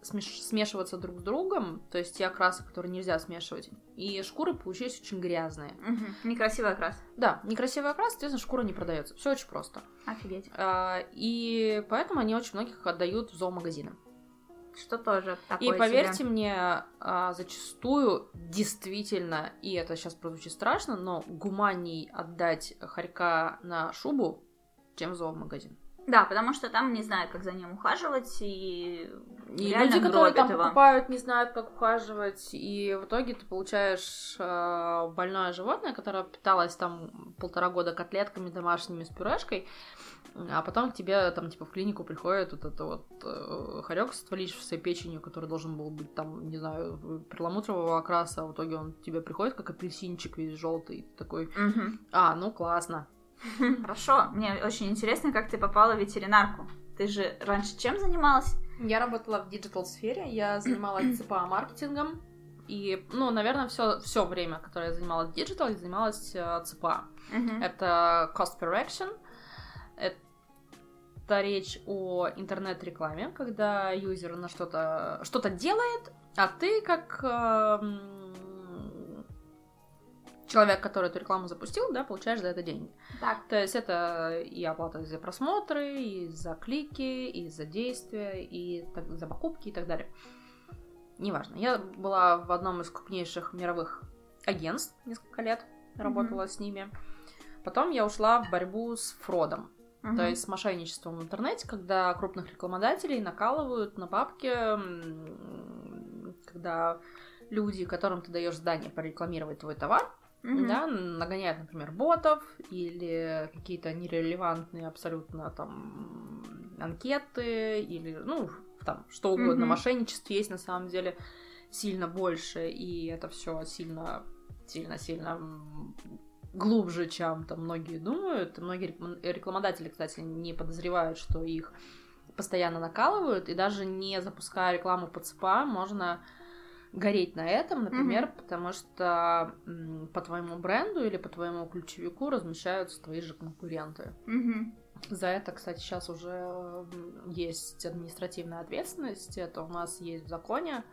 смешиваться друг с другом, то есть те окрасы, которые нельзя смешивать, и шкуры получились очень грязные. Угу. Некрасивый окрас. Да, некрасивый окрас, соответственно, шкура не продается. Все очень просто. Офигеть. А, и поэтому они очень многих отдают в зоомагазины. Что тоже такое И поверьте себе. мне, а, зачастую действительно, и это сейчас прозвучит страшно, но гуманней отдать хорька на шубу, чем в зоомагазин. Да, потому что там не знают, как за ним ухаживать, и, и люди, которые там его. покупают, не знают, как ухаживать, и в итоге ты получаешь э, больное животное, которое питалось там полтора года котлетками домашними с пюрешкой, а потом к тебе там типа в клинику приходит вот это вот э, хорек с отвалившейся печенью, который должен был быть там, не знаю, перламутрового окраса, а в итоге он тебе приходит как апельсинчик весь желтый, такой, угу. а, ну классно, Хорошо, мне очень интересно, как ты попала в ветеринарку. Ты же раньше чем занималась? Я работала в digital -сфере, я занималась ЦПА-маркетингом. И, ну, наверное, все, все время, которое я занималась digital, я занималась э, ЦПА. Uh-huh. Это cost per action. Это речь о интернет-рекламе, когда юзер на что-то что-то делает, а ты как э, человек, который эту рекламу запустил, да, получаешь за это деньги. Так. То есть это и оплата за просмотры, и за клики, и за действия, и так, за покупки и так далее. Неважно. Я была в одном из крупнейших мировых агентств несколько лет, работала mm-hmm. с ними. Потом я ушла в борьбу с фродом. Uh-huh. То есть с мошенничеством в интернете, когда крупных рекламодателей накалывают на бабки, когда люди, которым ты даешь задание порекламировать твой товар, mm-hmm. да, нагоняют, например, ботов или какие-то нерелевантные абсолютно там анкеты или, ну, там, что угодно, mm-hmm. мошенничеств есть на самом деле сильно больше, и это все сильно, сильно, сильно глубже, чем там многие думают. Многие рекламодатели, кстати, не подозревают, что их постоянно накалывают, и даже не запуская рекламу по ЦПА, можно гореть на этом, например, mm-hmm. потому что м, по твоему бренду или по твоему ключевику размещаются твои же конкуренты. Mm-hmm. За это, кстати, сейчас уже есть административная ответственность, это у нас есть в законе.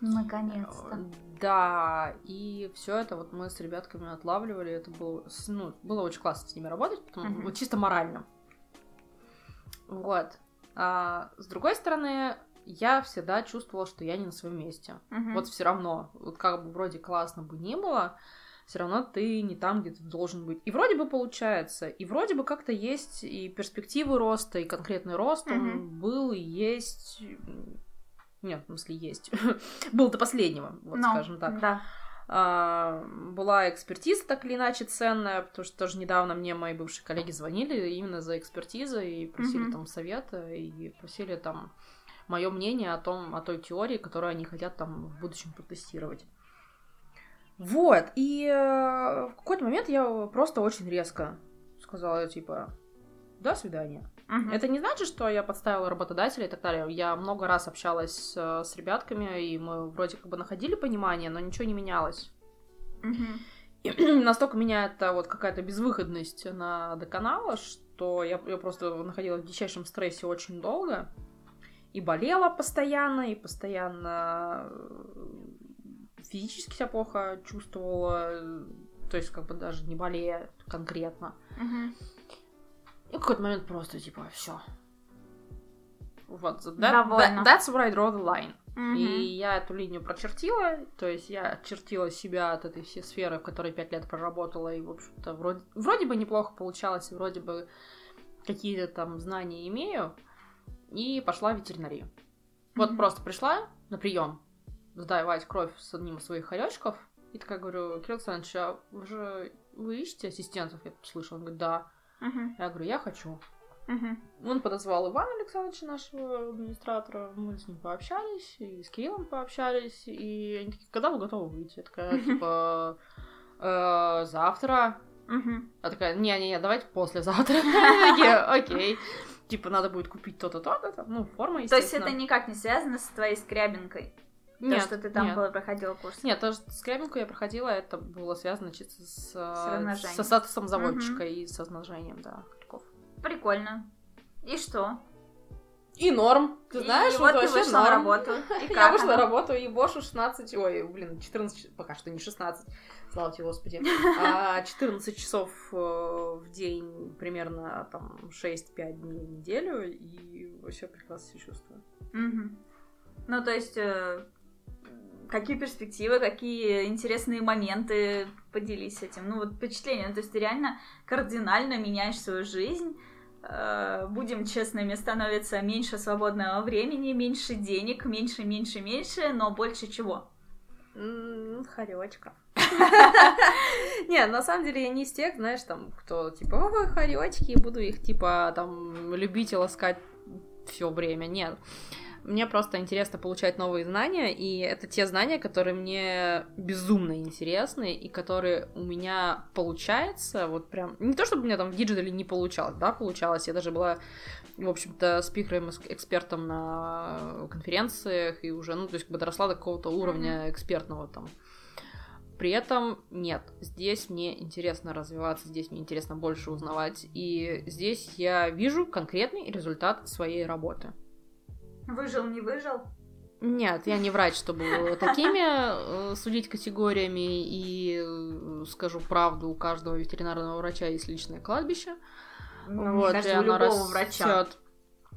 Наконец-то. Э, да, и все это вот мы с ребятками отлавливали, это было, ну, было очень классно с ними работать, потому, mm-hmm. вот чисто морально. Вот. А, с другой стороны, я всегда чувствовала, что я не на своем месте. Uh-huh. Вот все равно, вот как бы вроде классно бы не было, все равно ты не там, где ты должен быть. И вроде бы получается, и вроде бы как-то есть и перспективы роста, и конкретный рост uh-huh. он был и есть. Нет, в смысле есть. был до последнего, вот no, скажем так. Да. А, была экспертиза так или иначе ценная, потому что тоже недавно мне мои бывшие коллеги звонили именно за экспертизой и просили uh-huh. там совета, и просили там мое мнение о том, о той теории, которую они хотят там в будущем протестировать. Вот, и э, в какой-то момент я просто очень резко сказала, типа, до свидания. Uh-huh. Это не значит, что я подставила работодателя и так далее. Я много раз общалась с, с ребятками, и мы вроде как бы находили понимание, но ничего не менялось. Uh-huh. И настолько меня это вот какая-то безвыходность на доконала, что я, я просто находилась в дичайшем стрессе очень долго и болела постоянно, и постоянно э, физически себя плохо чувствовала, то есть как бы даже не болея конкретно. Угу. И в какой-то момент просто типа все. Вот, that, that, that's where I draw the line. Mm-hmm. И я эту линию прочертила, то есть я очертила себя от этой всей сферы, в которой пять лет проработала, и, в общем-то, вроде, вроде бы неплохо получалось, вроде бы какие-то там знания имею, и пошла в ветеринарию. Вот просто пришла на прием, сдавать кровь с одним из своих хоречков, и такая говорю, Кирилл Александрович, а вы же вы ищете ассистентов? Я слышала. Он говорит, да. Мгм. Я говорю, я хочу. Мгм. Он подозвал Ивана Александровича, нашего администратора. Мы с ним пообщались, и с Кириллом пообщались. И они такие, когда вы готовы выйти? Я такая, типа, «Э, завтра. Мгм. А такая, не-не-не, давайте послезавтра. Окей. Типа, надо будет купить то-то, то-то. Ну, форма, То есть это никак не связано с твоей скрябинкой? Нет, То, что ты там нет. проходила курс? Нет, то, что скрябинку я проходила, это было связано чисто с, э, размножением. со статусом заводчика и со размножением, да, хорьков. Прикольно. И что? И норм. Ты И знаешь, вот ты вообще вышла на норм. работу. И Я вышла на работу, и Бошу 16, ой, блин, 14, пока что не 16, слава тебе, Господи, а 14 часов э, в день, примерно там 6-5 дней в неделю, и вообще прекрасно себя чувствую. Ну, то есть, э, какие перспективы, какие интересные моменты поделись этим? Ну, вот впечатление. Ну, То есть, ты реально кардинально меняешь свою жизнь. Э, Будем честными, становится меньше свободного времени, меньше денег, меньше, меньше, меньше, но больше чего? Хоречка. Не, на самом деле я не из тех, знаешь, там, кто типа, ой, хоречки, буду их типа там любить и ласкать все время. Нет. Мне просто интересно получать новые знания, и это те знания, которые мне безумно интересны, и которые у меня получается, вот прям, не то чтобы у меня там в digital е не получалось, да, получалось, я даже была, в общем-то, спикером, экспертом на конференциях, и уже, ну, то есть, как бы доросла до какого-то уровня экспертного там. При этом нет, здесь мне интересно развиваться, здесь мне интересно больше узнавать, и здесь я вижу конкретный результат своей работы. Выжил, не выжил? Нет, я не врач, чтобы такими э, судить категориями и э, скажу правду, у каждого ветеринарного врача есть личное кладбище. Ну, вот, кажется, и оно любого врача. растет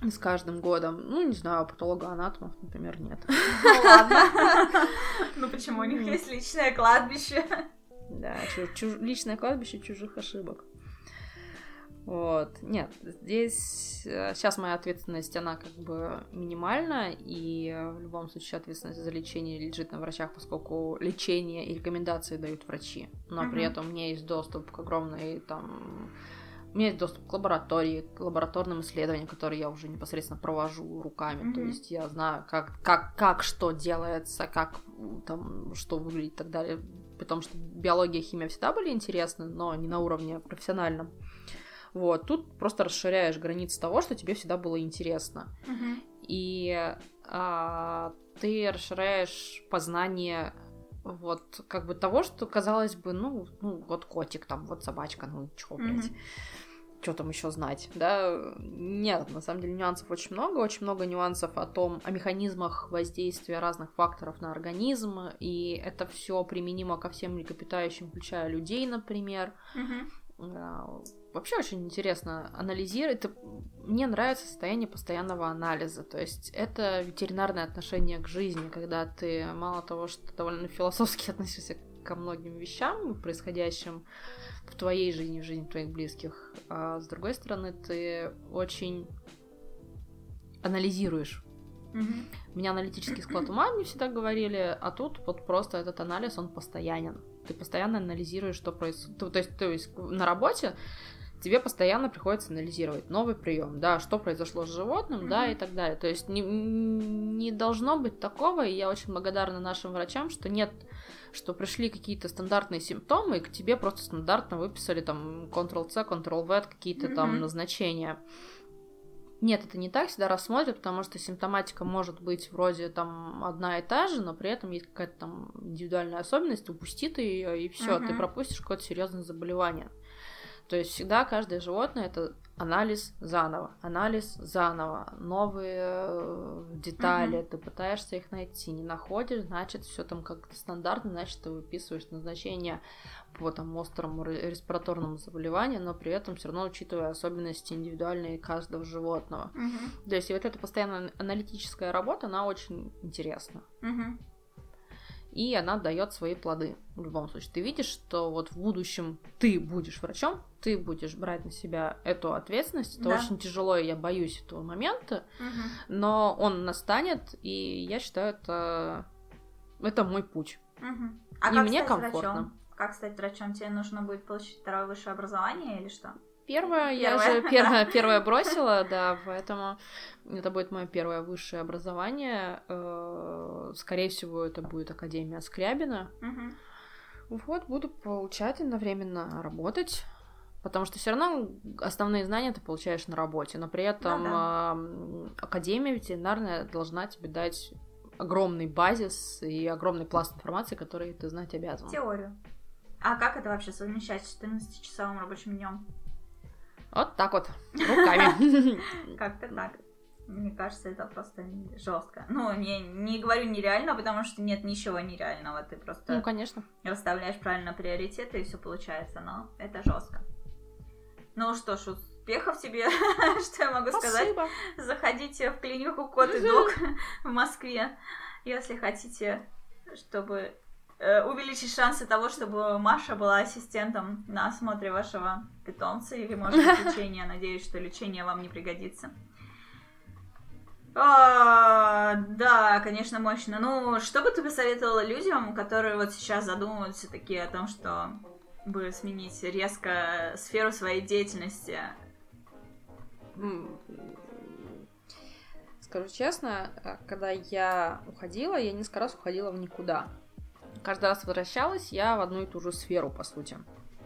с каждым годом. Ну, не знаю, патологоанатомов, например, нет. Ну ладно. Ну почему у них есть личное кладбище? Да, личное кладбище чужих ошибок. Вот. Нет, здесь сейчас моя ответственность, она как бы минимальна, и э, в любом случае ответственность за лечение лежит на врачах, поскольку лечение и рекомендации дают врачи. Но при Мгм. этом у меня есть доступ к огромной там... У меня есть доступ к лаборатории, к лабораторным исследованиям, которые я уже непосредственно провожу руками. То Мгм. есть я знаю, как, как, как что делается, как там что выглядит и так далее. Потому что биология и химия всегда были интересны, но не на уровне профессиональном. Вот, тут просто расширяешь границы того, что тебе всегда было интересно. Мгм. И а, ты расширяешь познание вот как бы того, что казалось бы, ну, ну вот котик там, вот собачка, ну чё, блядь. Мгм. Что там еще знать, да? Нет, на самом деле нюансов очень много, очень много нюансов о том, о механизмах воздействия разных факторов на организм, и это все применимо ко всем млекопитающим, включая людей, например. Мгм. Вообще очень интересно анализировать. Это- Мне нравится состояние постоянного анализа. То есть это ветеринарное отношение к жизни, когда ты мало того, что довольно философски относишься ко многим вещам, происходящим в твоей жизни, в жизни твоих близких, а с другой стороны, ты очень анализируешь. Мгм. У меня аналитический склад ума, мне всегда говорили, а тут вот просто этот анализ, он постоянен. Ты постоянно анализируешь, что происходит. То есть, то есть на работе тебе постоянно приходится анализировать новый прием, да, что произошло с животным, да, Мгм. и так далее. То есть не, не должно быть такого, и я очень благодарна нашим врачам, что нет, что пришли какие-то стандартные симптомы, и к тебе просто стандартно выписали там Ctrl-C, Ctrl-V, какие-то там Мгм. назначения. Нет, это не так всегда рассмотрят, потому что симптоматика может быть вроде там одна и та же, но при этом есть какая-то там индивидуальная особенность, упусти ты ее, и все, ты Мгм. пропустишь какое-то серьезное заболевание. То есть всегда каждое животное это анализ заново, анализ заново, новые э, детали, Мгм. ты пытаешься их найти, не находишь, значит, все там как-то стандартно, значит, ты выписываешь назначение по там острому ре- респираторному заболеванию, но при этом все равно учитывая особенности индивидуальные каждого животного. Мгм. То есть и вот эта постоянная аналитическая работа, она очень интересна. Мгм. И она дает свои плоды. В любом случае, ты видишь, что вот в будущем ты будешь врачом, ты будешь брать на себя эту ответственность. Это Да. очень тяжело, и я боюсь этого момента, Мгм. но он настанет, и я считаю, это, это мой путь. Мгм. А И как мне стать комфортно. врачом? Как стать врачом? Тебе нужно будет получить второе высшее образование или что? Первое, я же да. первое, первое бросила, да, поэтому это будет мое первое высшее образование. Э, Скорее всего, это будет Академия Скрябина. Мгм. Вот, буду получать одновременно работать. Потому что все равно основные знания ты получаешь на работе, но при этом Ну ам, Академия ветеринарная должна тебе дать огромный базис и огромный пласт информации, который ты знать обязан. Теорию. А как это вообще совмещать с 14-часовым рабочим днем? Вот так вот, руками. Как-то так. Мне кажется, это просто жестко. Ну, не, не говорю нереально, потому что нет ничего нереального. Ты просто Ну, конечно. расставляешь правильно приоритеты, и все получается, но это жестко. Ну что ж, успехов тебе, что я могу сказать. Спасибо. Заходите в клинику Кот и Дог в Москве, если хотите, чтобы увеличить шансы того, чтобы Маша была ассистентом на осмотре вашего питомца или, может быть, лечения. Надеюсь, что лечение вам не пригодится. А, да, конечно, мощно. Ну, что бы ты посоветовала людям, которые вот сейчас задумываются такие о том, что бы сменить резко сферу своей деятельности? Скажу честно, э, когда я уходила, я несколько раз уходила в никуда. Каждый раз возвращалась я в одну и ту же сферу, по сути.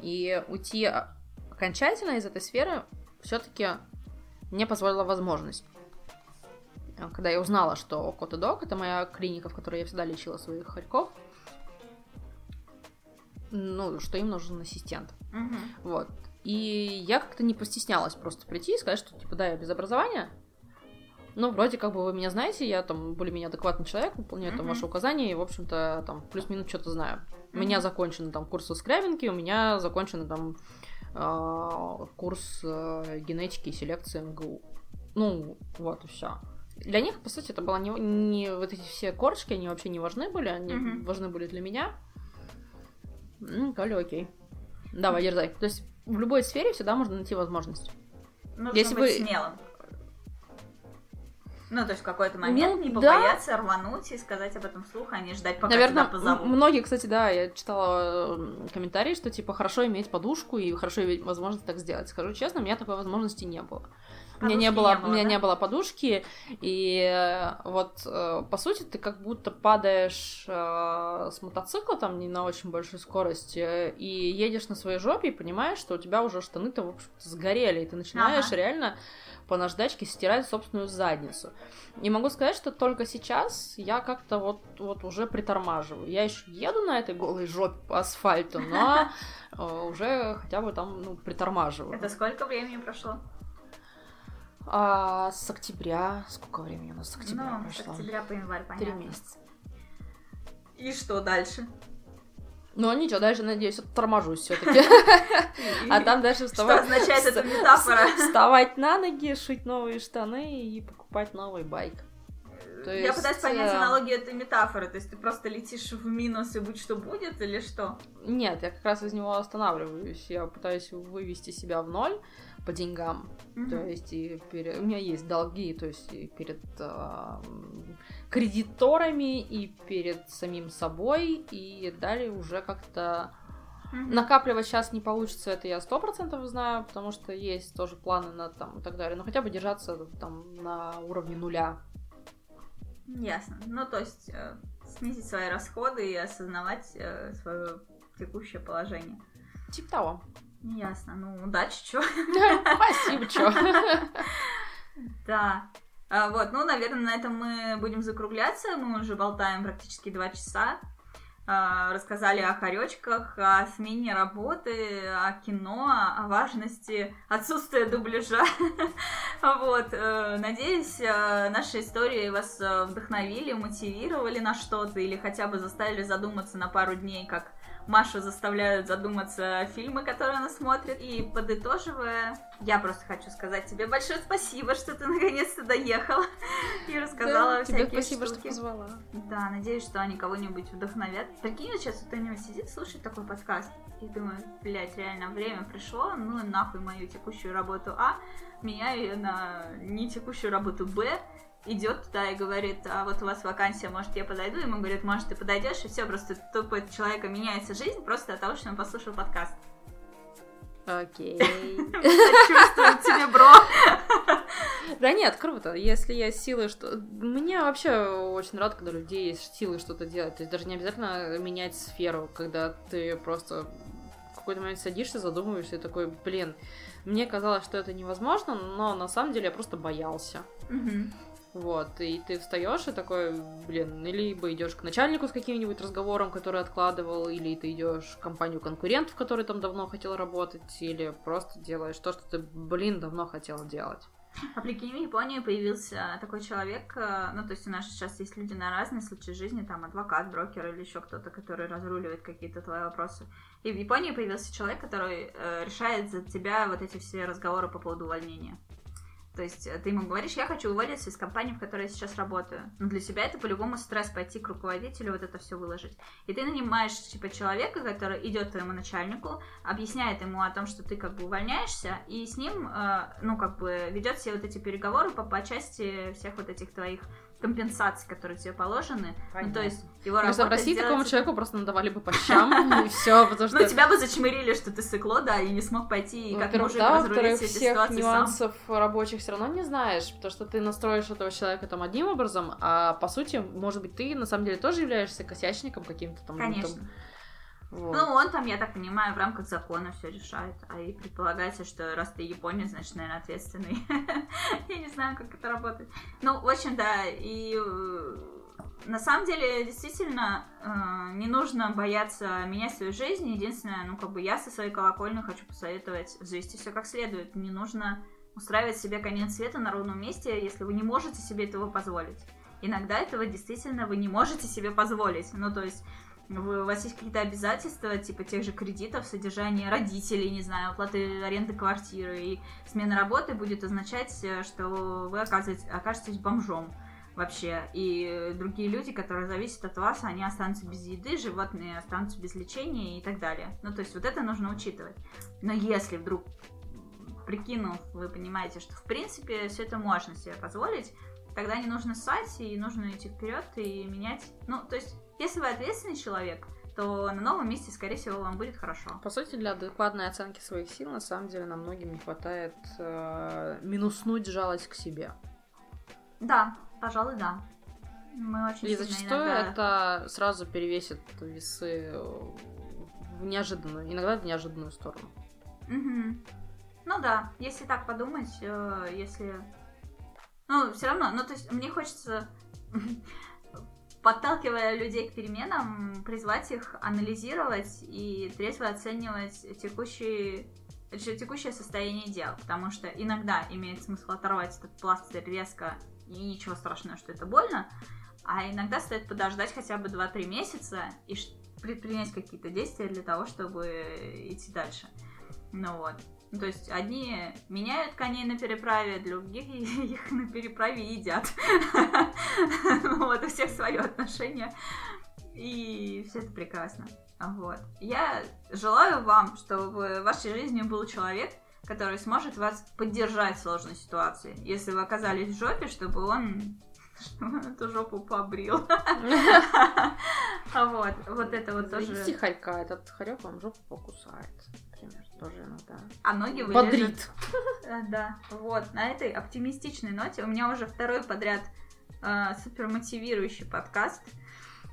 И уйти окончательно из этой сферы все-таки мне позволила возможность. Когда я узнала, что Кот и это моя клиника, в которой я всегда лечила своих хорьков, ну, что им нужен ассистент. Мгм. Вот. И я как-то не постеснялась просто прийти и сказать, что, типа, да, я без образования. Ну, вроде как бы вы меня знаете, я там более-менее адекватный человек, выполняю там ваши указания, и, в общем-то, там, плюс-минус что-то знаю. У меня Мгм. закончены там курсы скрябинки, у меня закончены там а, курс э, генетики и селекции МГУ. Ну, вот и все. Для них, по сути, это было не, не вот эти все корочки, они вообще не важны были, они Мгм. важны были для меня. Ну, Коля, окей. Давай, дерзай. То есть в любой сфере всегда можно найти возможность. Нужно Если быть вы- смелым. Ну, то есть в какой-то момент Ну, не да. побояться рвануть и сказать об этом вслух, а не ждать, пока Наверное, тебя позовут. многие, кстати, да, я читала м, комментарии, что типа хорошо иметь подушку и хорошо иметь возможность так сделать. Скажу честно, у меня такой возможности не было. У меня не Подушки было, не было, у меня да? не было подушки, и э, вот э, по сути ты как будто падаешь э, с мотоцикла там не на очень большой скорости и едешь на своей жопе и понимаешь, что у тебя уже штаны-то в общем-то сгорели, и ты начинаешь Ага. реально по наждачке стирать собственную задницу. И могу сказать, что только сейчас я как-то вот, вот уже притормаживаю. Я еще еду на этой голой жопе по асфальту, но уже хотя бы там ну, притормаживаю. Это сколько времени прошло? А с октября... Сколько времени у нас с октября ну, с прошло? октября по январь, Три понятно. месяца. И что дальше? Ну, ничего, дальше, надеюсь, отторможусь все таки А там дальше Что вставать... означает эта метафора? Вставать на ноги, шить новые штаны и покупать новый байк. То Я есть, пытаюсь понять э, аналогию этой метафоры. То есть ты просто летишь в минус и будь что будет, или что? Нет, я как раз из него останавливаюсь. Я пытаюсь вывести себя в ноль по деньгам. Мгм. То есть и пере- у меня есть долги, то есть и перед м, кредиторами, и перед самим собой, и далее уже как-то Мгм. накапливать сейчас не получится, это я сто процентов знаю, потому что есть тоже планы на там и так далее, но хотя бы держаться там на уровне нуля. Ясно. Ну, то есть э, снизить свои расходы и осознавать э, свое текущее положение. Типа того. Ясно. Ну, удачи, чё. Спасибо, чё. Да. А, вот, ну, наверное, на этом мы будем закругляться. Мы уже болтаем практически два часа. А, рассказали о хоречках, о смене работы, о кино, о важности отсутствия дубляжа. Вот, э, надеюсь, э, наши истории вас э, вдохновили, мотивировали на что-то или хотя бы заставили задуматься на пару дней, как Машу заставляют задуматься фильмы, которые она смотрит. И подытоживая, я просто хочу сказать тебе большое спасибо, что ты наконец-то доехала и рассказала Да, всякие тебе спасибо, что штуки. позвала. Да, надеюсь, что они кого-нибудь вдохновят. Прикинь, вот сейчас кто-нибудь сидит, слушает такой подкаст и думает, блядь, реально время пришло, ну нахуй мою текущую работу А, меняю ее на не текущую работу Б, идет туда и говорит, а вот у вас вакансия, может, я подойду? Ему говорит, может, ты подойдешь, и все, просто тупо у человека меняется жизнь просто от того, что он послушал подкаст. Окей. Сочувствую тебе, бро. Да нет, круто. Если есть силы, что... Мне вообще очень рад, когда у людей есть силы что-то делать. То есть даже не обязательно менять сферу, когда ты просто в какой-то момент садишься, задумываешься и такой, блин, мне казалось, что это невозможно, но на самом деле я просто боялся. Мгм. Вот, и ты встаешь и такой, блин, либо идешь к начальнику с каким-нибудь разговором, который откладывал, или ты идешь в компанию конкурентов, который там давно хотел работать, или просто делаешь то, что ты, блин, давно хотел делать. А прикинь, в Японии появился такой человек, э, ну, то есть у нас сейчас есть люди на разные случаи жизни, там, адвокат, брокер или еще кто-то, который разруливает какие-то твои вопросы. И в Японии появился человек, который э, решает за тебя вот эти все разговоры по поводу увольнения. То есть э, ты ему говоришь, я хочу уволиться из компании, в которой я сейчас работаю. Но для себя это по-любому стресс пойти к руководителю, вот это все выложить. И ты нанимаешь, типа, человека, который идет твоему начальнику, объясняет ему о том, что ты как бы увольняешься, и с ним, э, ну, как бы, ведет все вот эти переговоры по, по части всех вот этих твоих компенсаций, которые тебе положены. Ну, то есть его Потому что в работа России сделать такому человеку просто надавали бы по щам, и все, потому что... Ну, тебя бы зачмырили, что ты сыкло, да, и не смог пойти, и как мужик да, разрулить эти всех нюансов рабочих все равно не знаешь, потому что ты настроишь этого человека там одним образом, а по сути, может быть, ты на самом деле тоже являешься косячником каким-то там. ну, там, Конечно. Вот. Ну, он там, я так понимаю, в рамках закона все решает. А и предполагается, что раз ты японец, значит, наверное, ответственный. Я не знаю, как это работает. Ну, в общем, да, и э, на самом деле, действительно, э, не нужно бояться менять свою жизнь. Единственное, ну, как бы я со своей колокольни хочу посоветовать завести все как следует. Не нужно устраивать себе конец света на ровном месте, если вы не можете себе этого позволить. Иногда этого действительно вы не можете себе позволить. Ну, то есть у вас есть какие-то обязательства, типа тех же кредитов, содержания родителей, не знаю, оплаты аренды квартиры, и смена работы будет означать, э, что вы оказываетесь, окажетесь бомжом вообще. И другие люди, которые зависят от вас, они останутся без еды, животные останутся без лечения и так далее. Ну, то есть вот это нужно учитывать. Но если вдруг прикинув, вы понимаете, что в принципе все это можно себе позволить, тогда не нужно ссать, и нужно идти вперед и менять. Ну, то есть, если вы ответственный человек, то на новом месте, скорее всего, вам будет хорошо. По сути, для адекватной оценки своих сил, на самом деле, нам многим не хватает э, минуснуть жалость к себе. Да, пожалуй, да. Мы очень И зачастую иногда- это сразу перевесит весы в неожиданную, иногда в неожиданную сторону. Мгм. Ну да, если так подумать, э, если... Ну, все равно, ну, то есть мне хочется, подталкивая людей к переменам, призвать их анализировать и трезво оценивать текущий, те- текущее состояние дел, потому что иногда имеет смысл оторвать этот пластырь резко, и ничего страшного, что это больно, а иногда стоит подождать хотя бы 2-3 месяца и предпринять какие-то действия для того, чтобы идти дальше. Ну вот. То есть одни меняют коней на переправе, других их на переправе едят. Вот, у всех свое отношение. И все это прекрасно. Вот. Я желаю вам, чтобы в вашей жизни был человек, который сможет вас поддержать в сложной ситуации. Если вы оказались в жопе, чтобы он чтобы он эту жопу побрил. А Вот, вот это вот тоже... хорька, этот хорек вам жопу покусает. Иногда. А ноги вылежат. Бодрит. А, Да, вот, на этой оптимистичной ноте у меня уже второй подряд э, супер мотивирующий подкаст.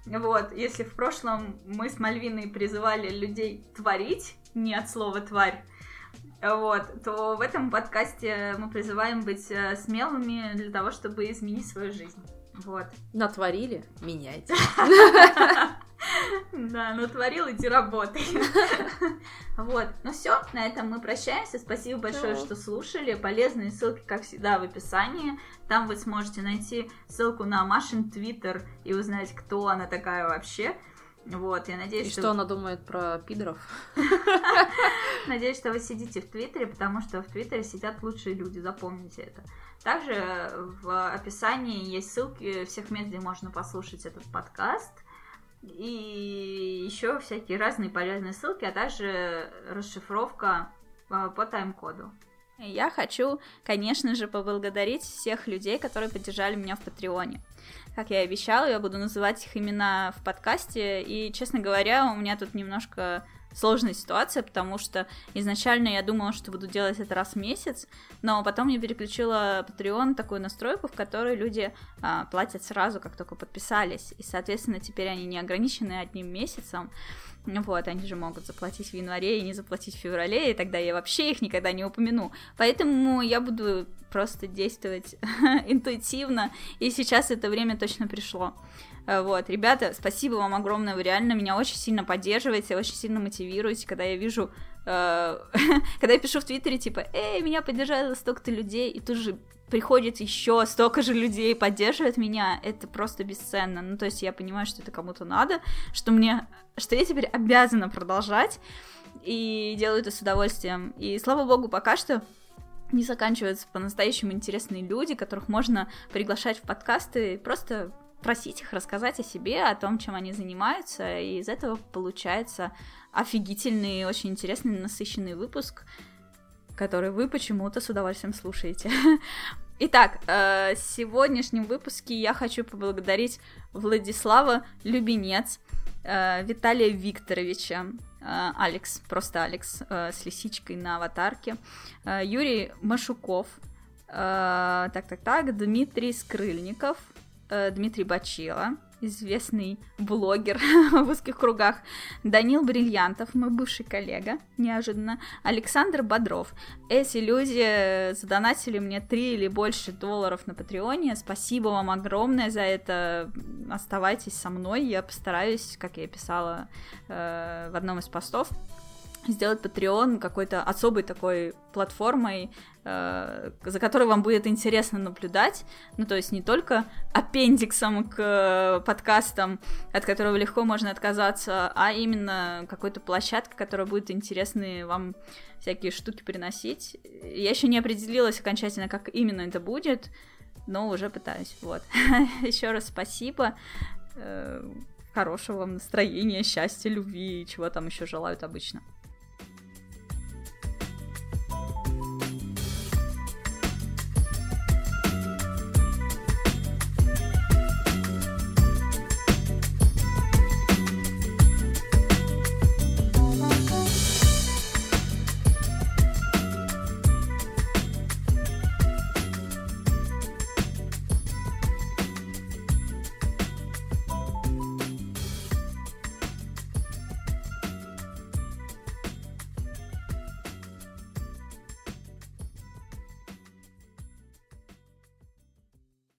Вот, если в прошлом мы с Мальвиной призывали людей творить, не от слова тварь, вот, то в этом подкасте мы призываем быть э, смелыми для того, чтобы изменить свою жизнь. Вот. Натворили? Меняйте. Да, натворил, иди работай. Вот, ну все, на этом мы прощаемся. Спасибо большое, что слушали. Полезные ссылки, как всегда, в описании. Там вы сможете найти ссылку на Машин Твиттер и узнать, кто она такая вообще. Вот, я надеюсь, И что она думает про пидоров? Надеюсь, что вы сидите в Твиттере, потому что в Твиттере сидят лучшие люди, запомните это. Также в описании есть ссылки всех мест, где можно послушать этот подкаст. И еще всякие разные полезные ссылки, а также расшифровка по, по тайм-коду. Я хочу, конечно же, поблагодарить всех людей, которые поддержали меня в Патреоне. Как я и обещала, я буду называть их имена в подкасте. И, честно говоря, у меня тут немножко сложная ситуация, потому что изначально я думала, что буду делать это раз в месяц, но потом я переключила Patreon такую настройку, в которой люди а, платят сразу, как только подписались, и, соответственно, теперь они не ограничены одним месяцем, вот, они же могут заплатить в январе и не заплатить в феврале, и тогда я вообще их никогда не упомяну. Поэтому я буду просто действовать интуитивно, и сейчас это время точно пришло. Э, вот, ребята, спасибо вам огромное, вы реально меня очень сильно поддерживаете, очень сильно мотивируете, когда я вижу, э, когда я пишу в Твиттере, типа, эй, меня поддержало столько-то людей, и тут же приходит еще столько же людей поддерживает меня, это просто бесценно. Ну, то есть я понимаю, что это кому-то надо, что мне, что я теперь обязана продолжать, и делаю это с удовольствием. И слава богу, пока что не заканчиваются по-настоящему интересные люди, которых можно приглашать в подкасты, просто просить их рассказать о себе, о том, чем они занимаются, и из этого получается офигительный, очень интересный, насыщенный выпуск, который вы почему-то с удовольствием слушаете. Итак, э, в сегодняшнем выпуске я хочу поблагодарить Владислава Любенец, э, Виталия Викторовича, э, Алекс, просто Алекс, с лисичкой на аватарке, Юрий Машуков, так-так-так, Дмитрий Скрыльников, Дмитрий Бачила, известный блогер в узких кругах, Данил Бриллиантов, мой бывший коллега, неожиданно, Александр Бодров. Эти люди задонатили мне 3 или больше долларов на Патреоне. Спасибо вам огромное за это. Оставайтесь со мной, я постараюсь, как я писала э, в одном из постов, сделать Patreon какой-то особой такой платформой, э, за которой вам будет интересно наблюдать. Ну, то есть не только аппендиксом к подкастам, от которого легко можно отказаться, а именно какой-то площадкой, которая будет интересны вам всякие штуки приносить. Я еще не определилась окончательно, как именно это будет, но уже пытаюсь. Вот. еще раз спасибо. Э, хорошего вам настроения, счастья, любви чего там еще желают обычно.